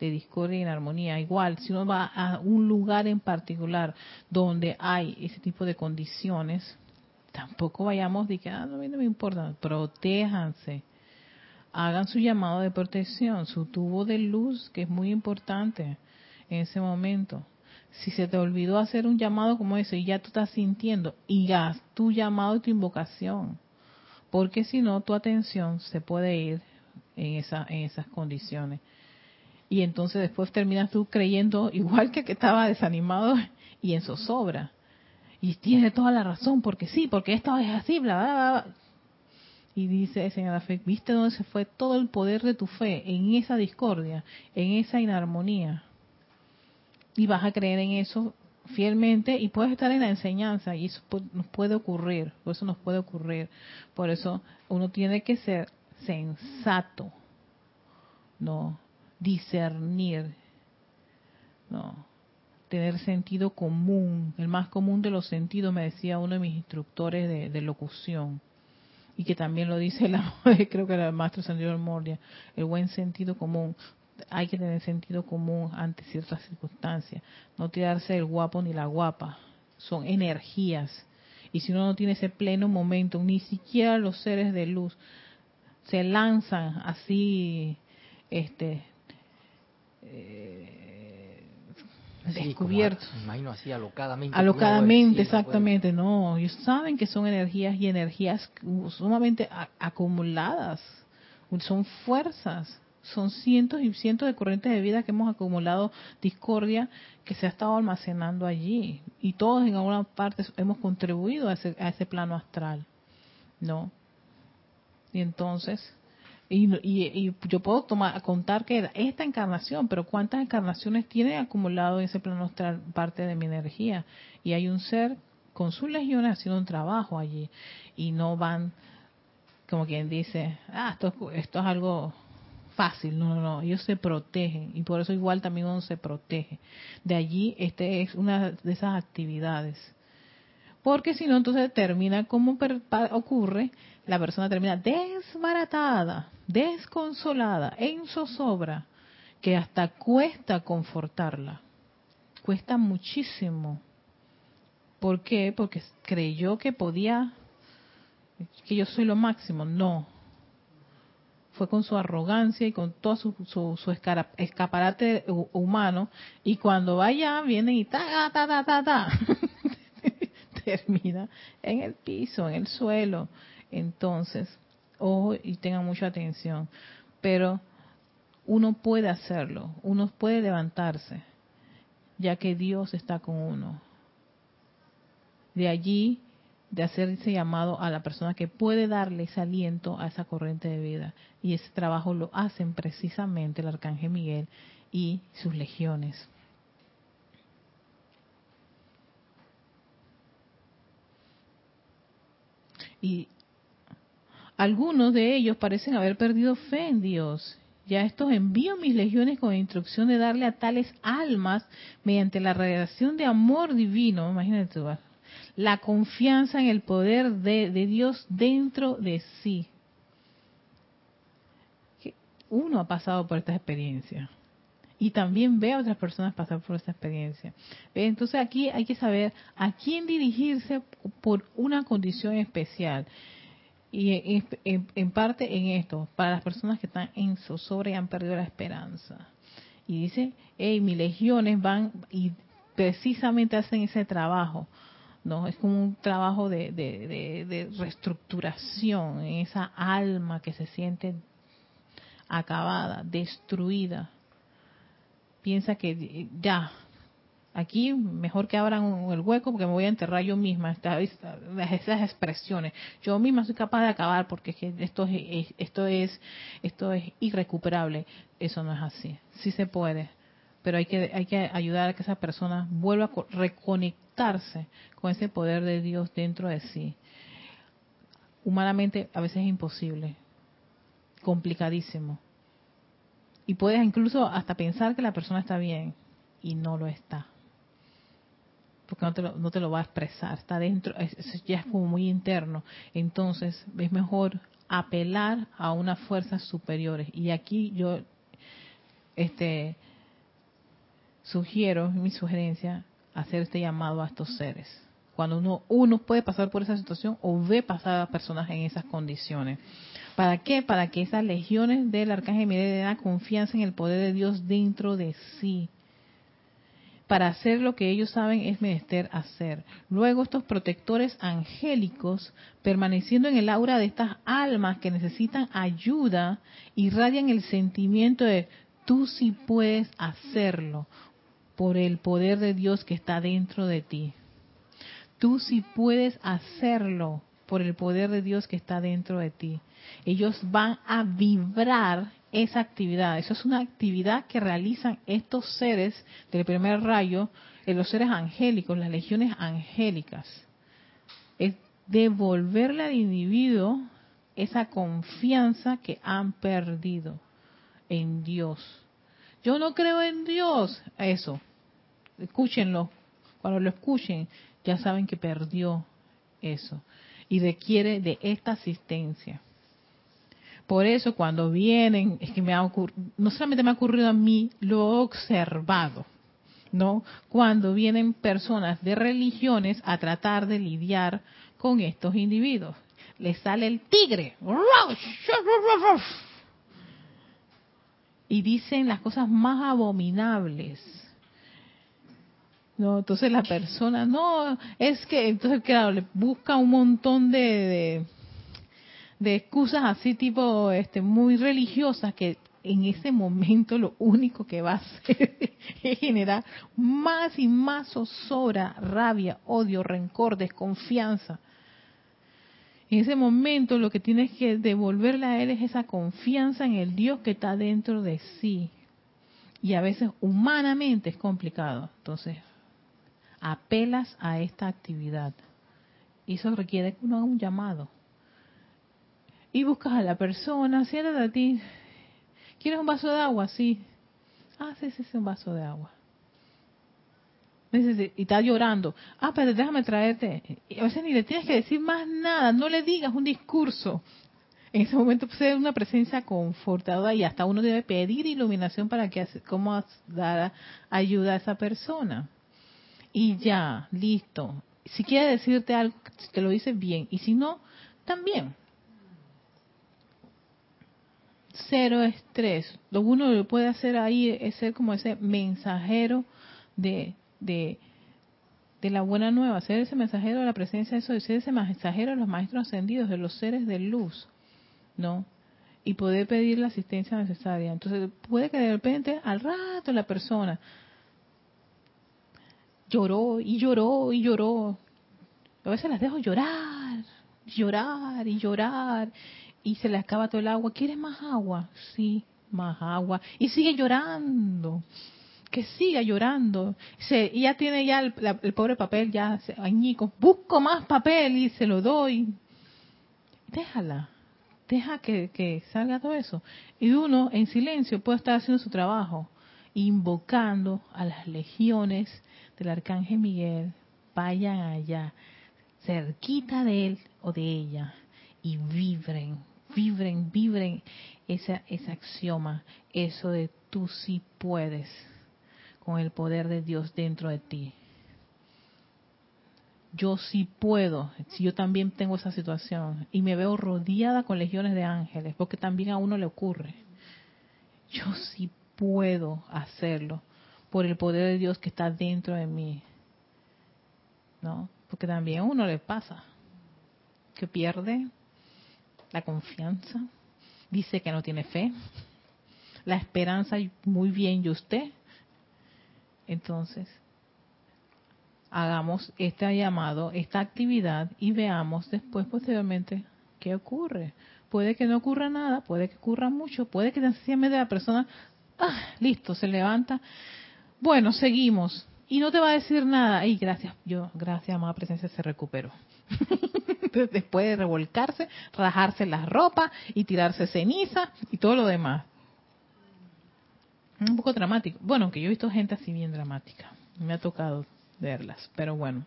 de discordia y armonía. Igual, si uno va a un lugar en particular donde hay ese tipo de condiciones, tampoco vayamos de que, ah, no, no me importa, protéjanse. Hagan su llamado de protección, su tubo de luz, que es muy importante en ese momento si se te olvidó hacer un llamado como eso y ya tú estás sintiendo, y haz tu llamado y tu invocación, porque si no, tu atención se puede ir en, esa, en esas condiciones. Y entonces después terminas tú creyendo (laughs) igual que que estaba desanimado y en zozobra. y tiene toda la razón, porque sí, porque esto es así, bla, bla, bla. Y dice señora Fe, ¿viste dónde se fue todo el poder de tu fe? En esa discordia, en esa inarmonía. Y vas a creer en eso fielmente y puedes estar en la enseñanza y eso nos puede ocurrir, eso nos puede ocurrir. Por eso uno tiene que ser sensato, no discernir, no tener sentido común, el más común de los sentidos, me decía uno de mis instructores de, locución, y que también lo dice la, (laughs) creo que era el maestro Sandro Moria, el buen sentido común. Hay que tener sentido común ante ciertas circunstancias, no tirarse el guapo ni la guapa, son energías. Y si uno no tiene ese pleno momento, ni siquiera los seres de luz se lanzan así, este, eh, descubierto. imagino así alocadamente. Alocadamente, exactamente, no. Ellos saben que son energías y energías sumamente acumuladas. Son fuerzas, son cientos y cientos de corrientes de vida que hemos acumulado discordia que se ha estado almacenando allí. Y todos en alguna parte hemos contribuido a ese, a ese plano astral, ¿no? Y entonces, y, yo puedo tomar, contar que esta encarnación, pero ¿cuántas encarnaciones tiene acumulado en ese plano parte de mi energía? Y hay un ser con sus legiones haciendo un trabajo allí. Y no van, como quien dice, ah, esto, esto es algo fácil. No, no, no. Ellos se protegen. Y por eso igual también uno se protege. De allí, este es una de esas actividades. Porque si no, entonces termina como ocurre, la persona termina desbaratada desconsolada, en zozobra, que hasta cuesta confortarla. Cuesta muchísimo. ¿Por qué? Porque creyó que podía, que yo soy lo máximo. No. Fue con su arrogancia y con todo su, su, escaparate humano. Y cuando vaya, viene y ta, ta, ta, ta, ta. (laughs) Termina en el piso, en el suelo. Entonces, ojo y tengan mucha atención. Pero uno puede hacerlo, uno puede levantarse, ya que Dios está con uno. De allí, de hacer ese llamado a la persona que puede darle ese aliento a esa corriente de vida. Y ese trabajo lo hacen precisamente el Arcángel Miguel y sus legiones. Y algunos de ellos parecen haber perdido fe en Dios. Ya estos envío mis legiones con instrucción de darle a tales almas, mediante la radiación de amor divino, imagínate la confianza en el poder de, Dios dentro de sí. Uno ha pasado por esta experiencia y también ve a otras personas pasar por esta experiencia. Entonces aquí hay que saber a quién dirigirse por una condición especial. Y en, parte en esto, para las personas que están en zozobra y han perdido la esperanza. Y dice, hey, mis legiones van y precisamente hacen ese trabajo. No Es como un trabajo de, de, de reestructuración en esa alma que se siente acabada, destruida. Piensa que ya, Aquí mejor que abran el hueco porque me voy a enterrar yo misma esas expresiones. Yo misma soy capaz de acabar porque esto es, esto es esto es irrecuperable. Eso no es así. Sí se puede, pero hay que hay que ayudar a que esa persona vuelva a con ese poder de Dios dentro de sí. Humanamente a veces es imposible, complicadísimo. Y puedes incluso hasta pensar que la persona está bien y no lo está porque no te, lo, no te lo va a expresar, está dentro, ya es como muy interno. Entonces es mejor apelar a unas fuerzas superiores. Y aquí yo este sugiero, mi sugerencia, hacer este llamado a estos seres. Cuando uno, uno puede pasar por esa situación o ve pasar a personas en esas condiciones. ¿Para qué? Para que esas legiones del Arcángel Miguel den confianza en el poder de Dios dentro de sí para hacer lo que ellos saben es menester hacer. Luego estos protectores angélicos, permaneciendo en el aura de estas almas que necesitan ayuda, irradian el sentimiento de tú sí puedes hacerlo por el poder de Dios que está dentro de ti. Tú sí puedes hacerlo por el poder de Dios que está dentro de ti. Ellos van a vibrar esa actividad. Eso es una actividad que realizan estos seres del primer rayo, en los seres angélicos, las legiones angélicas. Es devolverle al individuo esa confianza que han perdido en Dios. Yo no creo en Dios. Eso. Escúchenlo. Cuando lo escuchen, ya saben que perdió eso. Y requiere de esta asistencia. Por eso cuando vienen, es que me ha no solamente me ha ocurrido a mí, lo he observado, ¿no? Cuando vienen personas de religiones a tratar de lidiar con estos individuos. Les sale el tigre. Y dicen las cosas más abominables. No, entonces la persona, no, es que, entonces claro, le busca un montón de de excusas así tipo este muy religiosas que en ese momento lo único que va a hacer (laughs) es generar más y más zozobra, rabia, odio, rencor, desconfianza. En ese momento lo que tienes que devolverle a él es esa confianza en el Dios que está dentro de sí. Y a veces humanamente es complicado. Entonces, apelas a esta actividad. Y eso requiere que uno haga un llamado y buscas a la persona, siéntate a ti. ¿Quieres un vaso de agua? Sí. Ah, sí, sí, sí, un vaso de agua. Y está llorando. Ah, pero déjame traerte. Y a veces ni le tienes que decir más nada, no le digas un discurso. En ese momento puede una presencia confortadora y hasta uno debe pedir iluminación para que cómo dar ayuda a esa persona. Y ya, listo. Si quiere decirte algo, te lo dice bien. Y si no, también cero estrés. Lo uno que puede hacer ahí es ser como ese mensajero de, de, la buena nueva, ser ese mensajero de la presencia de eso, ser ese mensajero de los maestros ascendidos, de los seres de luz, ¿no? Y poder pedir la asistencia necesaria. Entonces, puede que de repente al rato la persona lloró y lloró y lloró. A veces las dejo llorar, llorar y llorar y se le acaba todo el agua. ¿Quieres más agua? Sí, más agua. Y sigue llorando. Que siga llorando. Se, y ya tiene ya el, pobre papel, ya añico. Busco más papel y se lo doy. Déjala. Deja que, que salga todo eso. Y uno en silencio puede estar haciendo su trabajo, invocando a las legiones del Arcángel Miguel. Vayan allá, cerquita de él o de ella, y vibren vibren, vibren ese, ese axioma, eso de tú sí puedes con el poder de Dios dentro de ti. Yo sí puedo, si yo también tengo esa situación y me veo rodeada con legiones de ángeles, porque también a uno le ocurre. Yo sí puedo hacerlo por el poder de Dios que está dentro de mí. ¿No? Porque también a uno le pasa que pierde la confianza, dice que no tiene fe, la esperanza muy bien y usted. Entonces, hagamos este llamado, esta actividad y veamos después posteriormente qué ocurre. Puede que no ocurra nada, puede que ocurra mucho, puede que sencillamente la persona, ah, listo, se levanta. Bueno, seguimos. Y no te va a decir nada. Y gracias, yo, gracias, amada presencia, se recuperó. (laughs) después de revolcarse, rajarse la ropa y tirarse ceniza y todo lo demás. Un poco dramático. Bueno, que yo he visto gente así bien dramática. Me ha tocado verlas, pero bueno.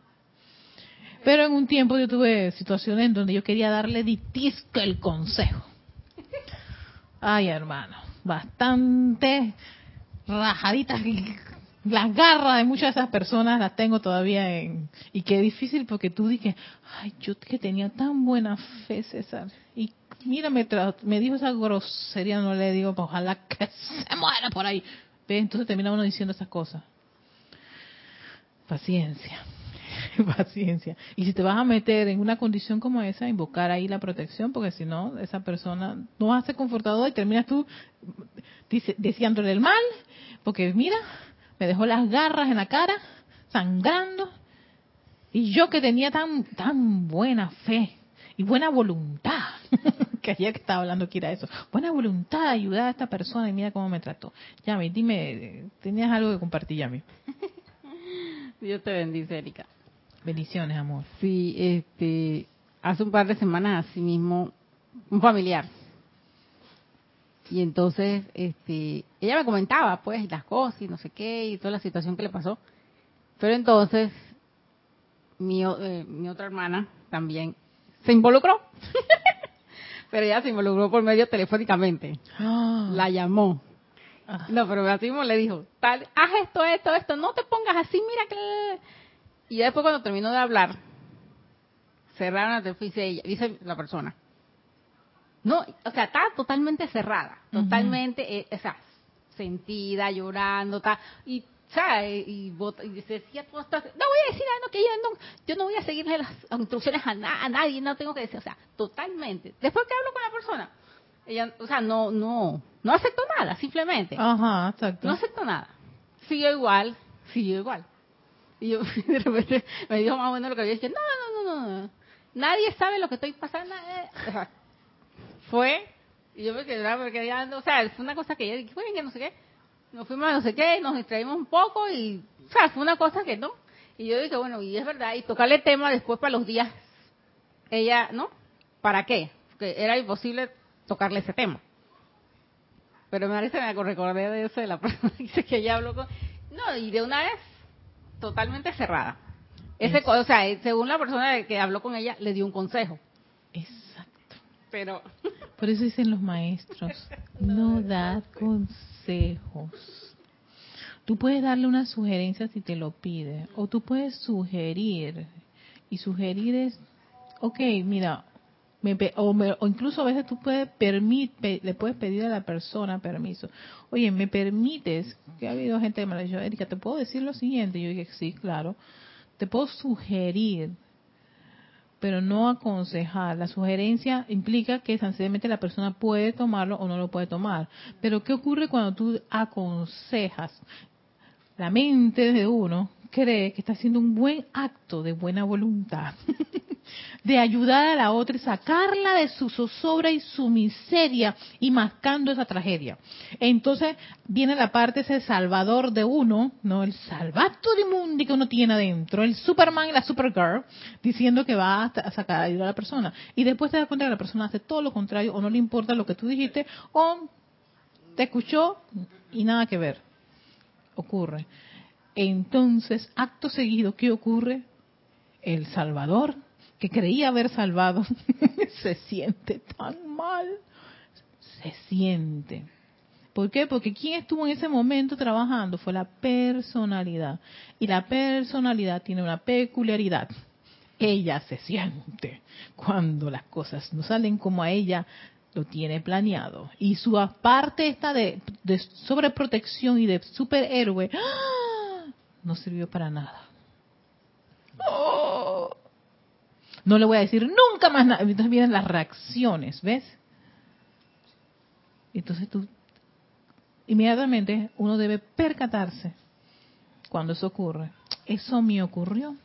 Pero en un tiempo yo tuve situaciones en donde yo quería darle ditisco el consejo. Ay, hermano, bastante rajaditas las garras de muchas de esas personas las tengo todavía en... Y qué difícil porque tú dices, ay, yo que tenía tan buena fe, César. Y mira, me, me dijo esa grosería, no le digo, ojalá que se muera por ahí. ¿Ve? Entonces termina uno diciendo esas cosas. Paciencia, (laughs) paciencia. Y si te vas a meter en una condición como esa, invocar ahí la protección, porque si no, esa persona no va a ser confortadora y terminas tú deseándole el mal, porque mira, me dejó las garras en la cara, sangrando, Y yo que tenía tan, tan buena fe y buena voluntad, (laughs) que ayer que estaba hablando que era eso, buena voluntad de ayudar a esta persona y mira cómo me trató. Yami, dime, tenías algo que compartir, Yami. (laughs) Dios te bendice, Erika. Bendiciones, amor. Sí, este, hace un par de semanas así mismo, un familiar. Y entonces, este, ella me comentaba, pues, las cosas y no sé qué, y toda la situación que le pasó. Pero entonces, mi, eh, mi otra hermana también se involucró. (laughs) pero ella se involucró por medio telefónicamente. Ah. La llamó. Ah. No, pero así mismo le dijo, tal, haz esto, esto, esto, no te pongas así, mira que... Y después cuando terminó de hablar, cerraron la teléfono y dice ella, dice la persona. No, o sea, está totalmente cerrada, totalmente, eh, o sea, sentida, llorando, está, y, o sea, y, y bot- y se decía todo esto, no voy a decir nada, no, que yo no, yo no voy a seguirle las instrucciones a, na- a nadie, no tengo que decir, o sea, totalmente. Después que hablo con la persona, ella, o sea, no, no, no aceptó nada, simplemente. Ajá, exacto. No aceptó nada. Siguió igual, siguió igual. Y yo (laughs) de repente me dijo más o menos lo que había dicho. No, no, no, no, no. Nadie sabe lo que estoy pasando. eh. Fue, y yo me quedé, me quedé dando- o sea, fue una cosa que ella dije, fue que no sé qué. Nos fuimos a no sé qué, nos distraímos un poco y, o sea, fue una cosa que no. Y yo dije, bueno, y es verdad, y tocarle tema después para los días, ella, ¿no? ¿Para qué? Porque era imposible tocarle ese tema. Pero me parece, me recordé de eso de la (laughs) persona que dice que ella habló con... No, y de una vez, totalmente cerrada. Ese, o sea, eh, según la persona que habló con ella, le dio un consejo. Exacto. Pero, (laughs) Por eso dicen los maestros, (laughs) no da consejos. Tú puedes darle una sugerencia si te lo pide, o tú puedes sugerir, y sugerir es, ok, mira, me o, me- o incluso a veces tú puedes permit, pe- le puedes pedir a la persona permiso. Oye, ¿me permites? Que ha habido gente que me ha dicho, Erika, ¿te puedo decir lo siguiente? Y yo dije, sí, claro. Te puedo sugerir pero no aconsejar. La sugerencia implica que sencillamente la persona puede tomarlo o no lo puede tomar. Pero ¿qué ocurre cuando tú aconsejas? La mente de uno cree que está haciendo un buen acto de buena voluntad, (laughs) de ayudar a la otra y sacarla de su zozobra y su miseria y mascando esa tragedia. Entonces viene la parte ese salvador de uno, no el salvato de mundi que uno tiene adentro, el Superman y la Supergirl, diciendo que va a sacar a ayudar a la persona. Y después te das cuenta que la persona hace todo lo contrario o no le importa lo que tú dijiste o te escuchó y nada que ver ocurre. Entonces, acto seguido, ¿qué ocurre? El Salvador, que creía haber salvado, (laughs) se siente tan mal. Se siente. ¿Por qué? Porque quien estuvo en ese momento trabajando fue la personalidad. Y la personalidad tiene una peculiaridad. Ella se siente cuando las cosas no salen como a ella lo tiene planeado. Y su parte esta de, de sobreprotección y de superhéroe ¡ah! no sirvió para nada. ¡Oh! No le voy a decir nunca más nada. Entonces vienen las reacciones, ¿ves? Entonces tú, inmediatamente uno debe percatarse cuando eso ocurre. Eso me ocurrió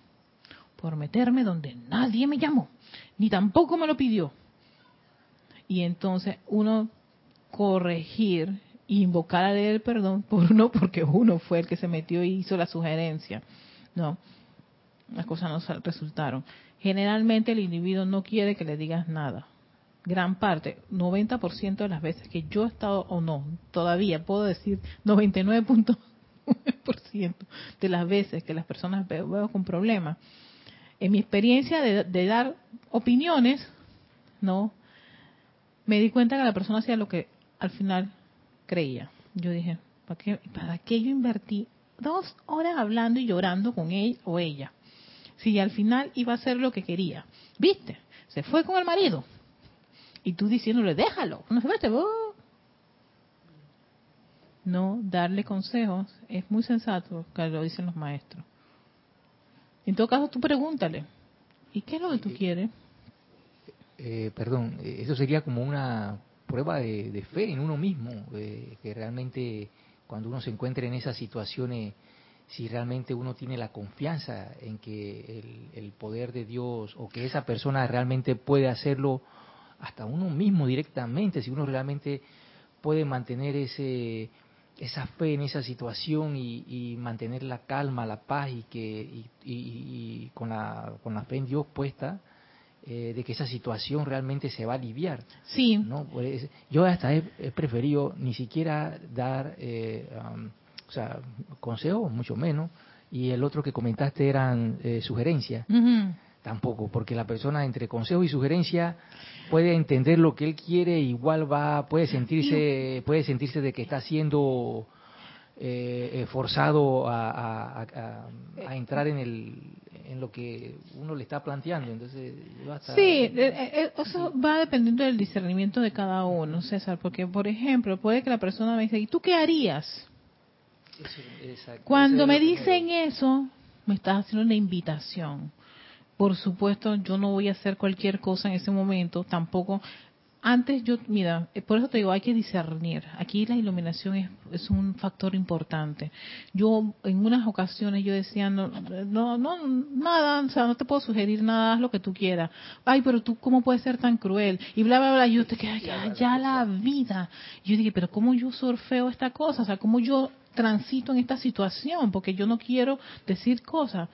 por meterme donde nadie me llamó, ni tampoco me lo pidió. Y entonces uno corregir invocar a leer perdón por uno porque uno fue el que se metió y hizo la sugerencia. No, las cosas no resultaron. Generalmente el individuo no quiere que le digas nada. Gran parte, 90% de las veces que yo he estado, o no, todavía puedo decir 99.9% de las veces que las personas veo, veo con problemas, en mi experiencia de, de dar opiniones, no, me di cuenta que la persona hacía lo que al final creía. Yo dije, ¿para qué, ¿para qué yo invertí dos horas hablando y llorando con él o ella? Si al final iba a hacer lo que quería. ¿Viste? Se fue con el marido. Y tú diciéndole, déjalo. No se vete. No darle consejos es muy sensato, que lo dicen los maestros. En todo caso, tú pregúntale, ¿y qué es lo que tú quieres? Eh, perdón, eso sería como una prueba de, de fe en uno mismo, eh, que realmente cuando uno se encuentra en esas situaciones si realmente uno tiene la confianza en que el, el, poder de Dios o que esa persona realmente puede hacerlo hasta uno mismo directamente, si uno realmente puede mantener ese esa fe en esa situación y, mantener la calma, la paz y que y, con la con la fe en Dios puesta eh, de que esa situación realmente se va a aliviar. Sí. ¿no? Pues, yo hasta he, preferido ni siquiera dar eh, um, o sea, consejos, mucho menos, y el otro que comentaste eran eh, sugerencias. Tampoco, porque la persona entre consejo y sugerencia puede entender lo que él quiere, igual va, puede sentirse, puede sentirse de que está siendo eh, eh forzado a, entrar en el en lo que uno le está planteando. Entonces, sí, eh, eh, eso va dependiendo del discernimiento de cada uno, César, porque por ejemplo, puede que la persona me diga, ¿y tú qué harías? Cuando me dicen eso, me estás haciendo una invitación por supuesto, yo no voy a hacer cualquier cosa en ese momento, tampoco. Antes yo, mira, eh, por eso te digo, hay que discernir. Aquí la iluminación es, es un factor importante. Yo en unas ocasiones yo decía, no, no, no, nada, o sea, no te puedo sugerir nada, haz lo que tú quieras. Ay, pero tú, ¿cómo puedes ser tan cruel? Y bla, bla, bla. Yo te quedé, ya, ya la vida. Yo dije, pero ¿cómo yo surfeo esta cosa? O sea, ¿cómo yo transito en esta situación, porque yo no quiero decir cosas.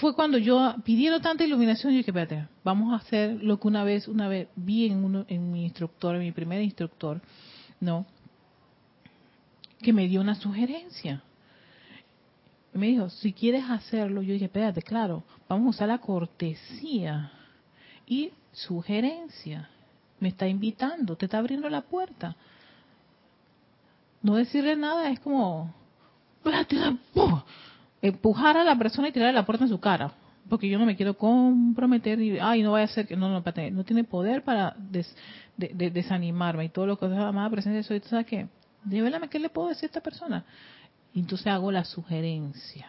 Fue cuando yo, pidiendo tanta iluminación, yo dije, espérate, vamos a hacer lo que una vez, una vez vi en, uno, en mi instructor, en mi primer instructor, ¿no? Que me dio una sugerencia. Me dijo, si quieres hacerlo, yo dije, espérate, claro, vamos a usar la cortesía y sugerencia. Me está invitando, te está abriendo la puerta. No decirle nada es como, empujar a la persona y tirarle la puerta en su cara. Porque yo no me quiero comprometer y, ay, no vaya a ser que, no, no, no tiene poder para desanimarme y todo lo que es amada presencia soy, ¿sabes qué? Dévelame, ¿qué le puedo decir a esta persona? Y entonces hago la sugerencia.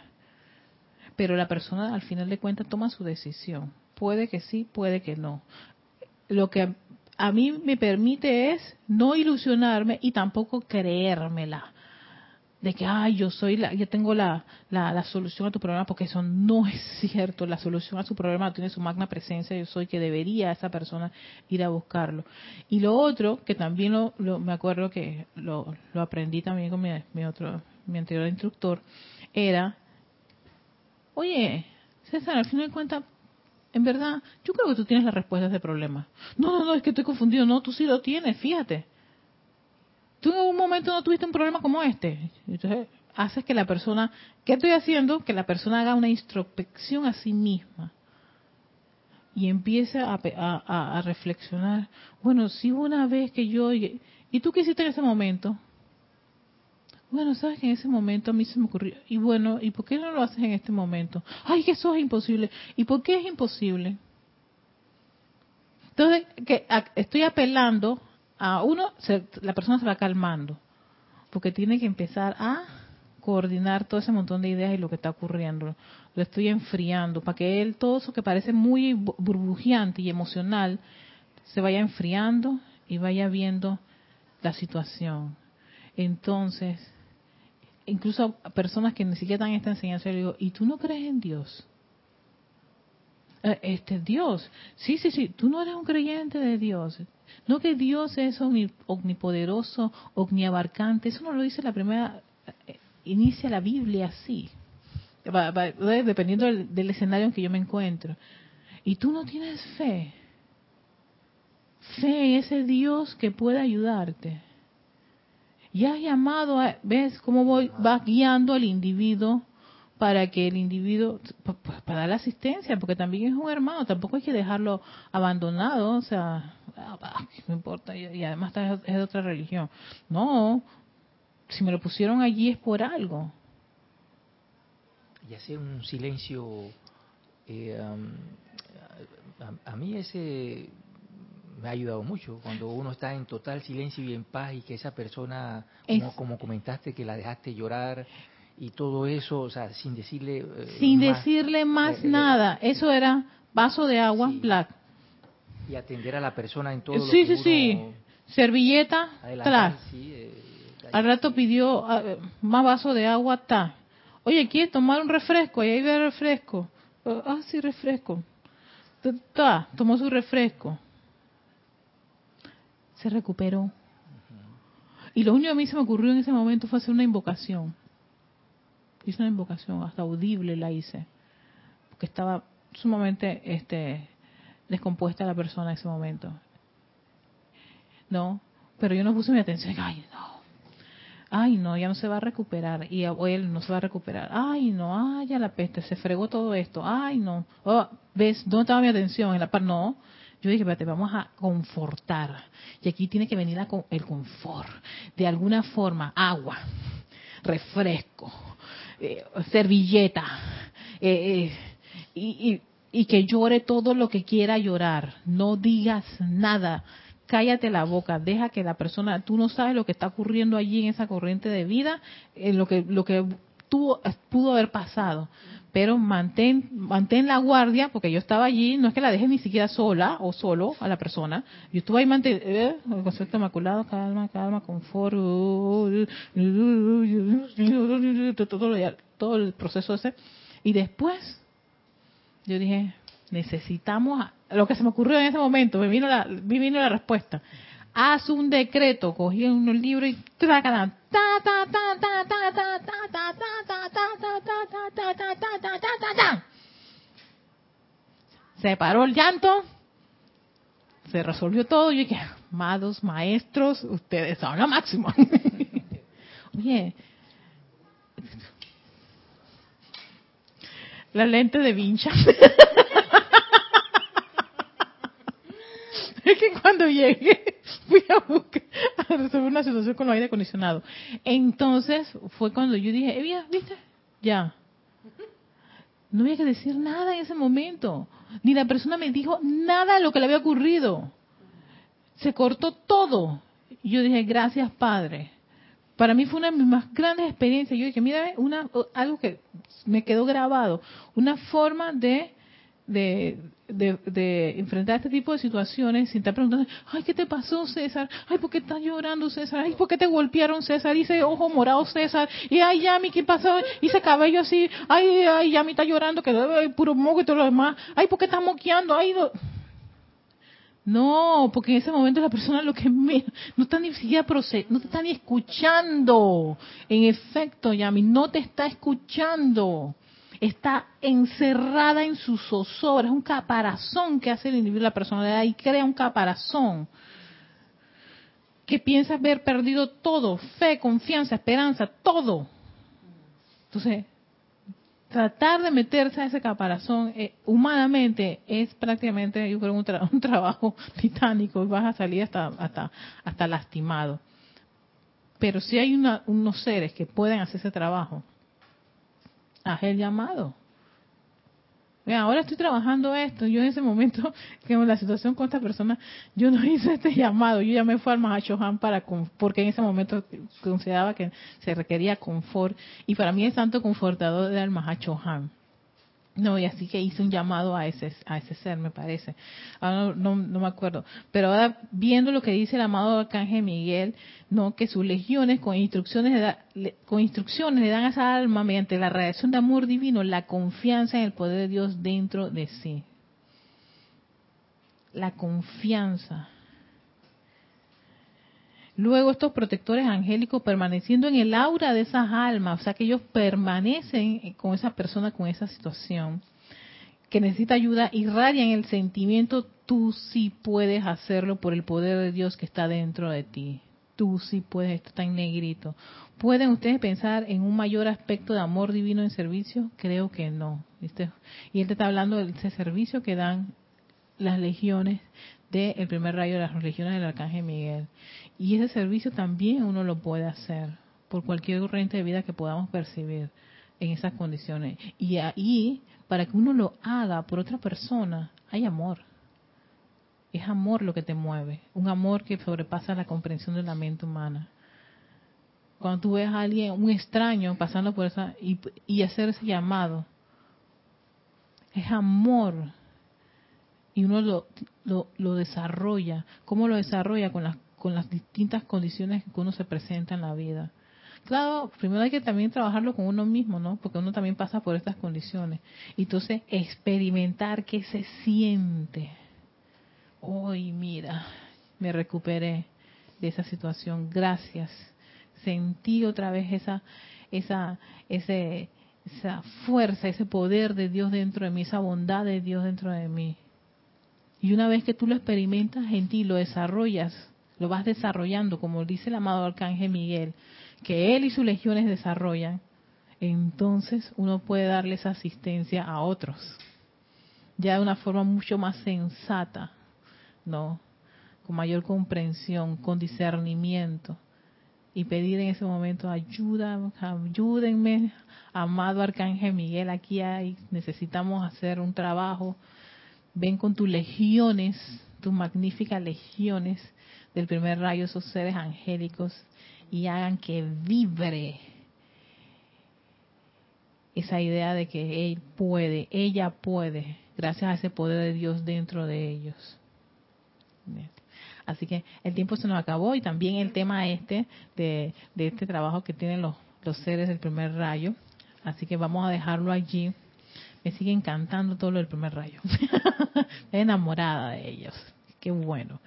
Pero la persona al final de cuentas toma su decisión. Puede que sí, puede que no. Lo que a mí me permite es no ilusionarme y tampoco creérmela de que, ay, yo soy la, yo tengo la, la, solución a tu problema, porque eso no es (laughs) cierto. La solución a su problema tiene su magna presencia, yo soy que debería esa persona ir a buscarlo. Y lo otro, que también lo, me acuerdo que lo, lo aprendí también con mi, mi, otro, mi anterior instructor, era, oye, César, al final de cuentas, en verdad, yo creo que tú tienes la respuesta a ese problema. No, no, no, es que estoy confundido. No, tú sí lo tienes, fíjate tú en algún momento no tuviste un problema como este. Entonces, haces que la persona, ¿qué estoy haciendo? Que la persona haga una introspección a sí misma y empiece a, a, reflexionar. Bueno, si una vez que yo... ¿Y tú qué hiciste en ese momento? Bueno, sabes que en ese momento a mí se me ocurrió. Y bueno, ¿y por qué no lo haces en este momento? Ay, que eso es imposible. ¿Y por qué es imposible? Entonces, que estoy apelando a uno, la persona se va calmando, porque tiene que empezar a coordinar todo ese montón de ideas y lo que está ocurriendo. Lo estoy enfriando para que él, todo eso que parece muy burbujeante y emocional, se vaya enfriando y vaya viendo la situación. Entonces, incluso a personas que ni siquiera dan esta enseñanza, le digo, ¿y tú no crees en Dios? Eh, este Dios, sí, sí, sí, tú no eres un creyente de Dios. No que Dios es omnipoderoso, omniabarcante, eso no lo dice la primera, eh, inicia la Biblia así, dependiendo del, escenario en que yo me encuentro. Y tú no tienes fe, fe en ese Dios que puede ayudarte. Y has llamado, a, ves cómo voy, va guiando al individuo para que el individuo, para dar la asistencia, porque también es un hermano, tampoco hay que dejarlo abandonado, o sea, ah, no importa, y, además es de otra religión. No, si me lo pusieron allí es por algo. Y hacer un silencio, eh, a, mí ese me ha ayudado mucho, cuando uno está en total silencio y en paz y que esa persona, como comentaste, que la dejaste llorar, y todo eso, o sea, sin decirle... Eh, sin decirle más eh, nada. Eso era vaso de agua, black. Y atender a la persona en todo sí, lo que Sí, sí, sí. Servilleta. Eh, Al rato pidió ah, más vaso de agua, ta. Oye, ¿quieres tomar un refresco? Ahí hay refresco. Ah, sí, refresco. tomó su refresco. Se recuperó. Y lo único que a mí se me ocurrió en ese momento fue hacer una invocación. Hice una invocación, hasta audible la hice. Porque estaba sumamente este, descompuesta la persona en ese momento. No, pero yo no puse mi atención. Ay, no. Ay, no, ya no se va a recuperar. Y él no se va a recuperar. Ay, no, ay, ya la peste, se fregó todo esto. Ay, no. Oh, ¿Ves? ¿Dónde estaba mi atención? En la par, no. Yo dije, espérate, vamos a confortar. Y aquí tiene que venir el confort. De alguna forma, agua, refresco, eh, servilleta, eh, eh, y, que llore todo lo que quiera llorar. No digas nada. Cállate la boca, deja que la persona, tú no sabes lo que está ocurriendo allí en esa corriente de vida, en lo que lo que tuvo, pudo haber pasado, pero mantén mantén la guardia porque yo estaba allí, no es que la dejes ni siquiera sola o solo a la persona, yo estuve ahí mantén eh, el concepto inmaculado, calma, calma, confort, todo, todo el proceso ese y después yo dije, necesitamos lo que se me ocurrió en ese momento, me vino la, me vino la respuesta. Haz un decreto, cogí un libro y tracan, se paró el llanto, se resolvió todo. Y dije, amados maestros, ustedes son lo máximo. (laughs) Oye, la lente de vincha. (laughs) es que cuando llegué fui a buscar a resolver una situación con el aire acondicionado. Entonces fue cuando yo dije, eh, ¿viste? Ya. No había que decir nada en ese momento. Ni la persona me dijo nada de lo que le había ocurrido. Se cortó todo. Y yo dije, gracias Padre. Para mí fue una de mis más grandes experiencias. Yo dije, mira, una, algo que me quedó grabado. Una forma de de, de, enfrentar este tipo de situaciones sin estar preguntando, ay, ¿qué te pasó, César? Ay, ¿por qué estás llorando, César? Ay, ¿por qué te golpearon, César? Dice ojo morado, César. Y ay, Yami, ¿qué pasó? Ese cabello así, ay, ay, Yami está llorando, que debe puro moco y todo lo demás. Ay, ¿por qué estás moqueando? Ay, no. No, porque en ese momento la persona lo que me, no está ni siquiera no te está ni escuchando. En efecto, Yami, no te está escuchando está encerrada en su zozobra, es un caparazón que hace el individuo la personalidad y crea un caparazón que piensa haber perdido todo, fe, confianza, esperanza, todo. Entonces, tratar de meterse a ese caparazón eh, humanamente es prácticamente, yo creo, un, (laughs) trabajo titánico y vas a salir hasta, hasta, hasta lastimado. Pero si hay unos seres que pueden hacer ese trabajo, haz el llamado. ahora estoy trabajando esto. Yo en ese momento, (laughs) que la situación con esta persona, yo no (laughs) hice este llamado. Yo ya me fui al Mahashohan para, porque en ese momento consideraba que se requería confort. Y para mí es tanto confortador del Mahachohan. No, y así que hice un llamado a ese, a ese ser, me parece. Ahora no, no, me acuerdo. Pero ahora, viendo lo que dice el amado Arcángel Miguel, no que sus legiones con instrucciones, le, con instrucciones le dan a esa alma, mediante la reacción de amor divino, la confianza en el poder de Dios dentro de sí. La confianza. Luego estos protectores angélicos permaneciendo en el aura de esas almas, o sea que ellos permanecen con esa persona, con esa situación que necesita ayuda, irradian el sentimiento, tú sí puedes hacerlo por el poder de Dios que está dentro de ti. Tú sí puedes, esto está en negrito. ¿Pueden ustedes pensar en un mayor aspecto de amor divino en servicio? Creo que no. ¿viste? Y él te está hablando de ese servicio que dan las legiones del primer rayo de las legiones del Arcángel Miguel. Y ese servicio también uno lo puede hacer por cualquier corriente de vida que podamos percibir en esas condiciones. Y ahí, para que uno lo haga por otra persona, hay amor. Es amor lo que te mueve, un amor que sobrepasa la comprensión de la mente humana. Cuando tú ves a alguien, un extraño, pasando por esa, y, y hacer ese llamado, es amor. Y uno lo, lo, lo desarrolla. ¿Cómo lo desarrolla? Con las con las distintas condiciones que uno se presenta en la vida. Claro, primero hay que también trabajarlo con uno mismo, ¿no? Porque uno también pasa por estas condiciones. Y entonces experimentar qué se siente. Hoy, mira, me recuperé de esa situación. Gracias. Sentí otra vez esa, esa, ese, esa fuerza, ese poder de Dios dentro de mí, esa bondad de Dios dentro de mí. Y una vez que tú lo experimentas en ti, lo desarrollas, lo vas desarrollando, como dice el amado Arcángel Miguel, que él y sus legiones desarrollan, entonces uno puede darle esa asistencia a otros, ya de una forma mucho más sensata, ¿no? Con mayor comprensión, con discernimiento, y pedir en ese momento ayuda, ayúdenme, amado Arcángel Miguel, aquí hay, necesitamos hacer un trabajo, ven con tus legiones, tus magníficas legiones del primer rayo, esos seres angélicos, y hagan que vibre esa idea de que él puede, ella puede, gracias a ese poder de Dios dentro de ellos. Así que el tiempo se nos acabó y también el tema este de, este trabajo que tienen los, los seres del primer rayo. Así que vamos a dejarlo allí. Me sigue encantando todo lo del primer rayo. (laughs) Estoy enamorada de ellos. Qué bueno.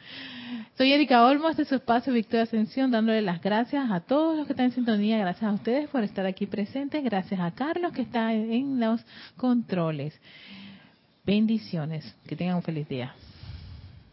Soy Erika Olmos de su espacio Victoria Ascensión, dándole las gracias a todos los que están en sintonía. Gracias a ustedes por estar aquí presentes. Gracias a Carlos que está en los controles. Bendiciones. Que tengan un feliz día.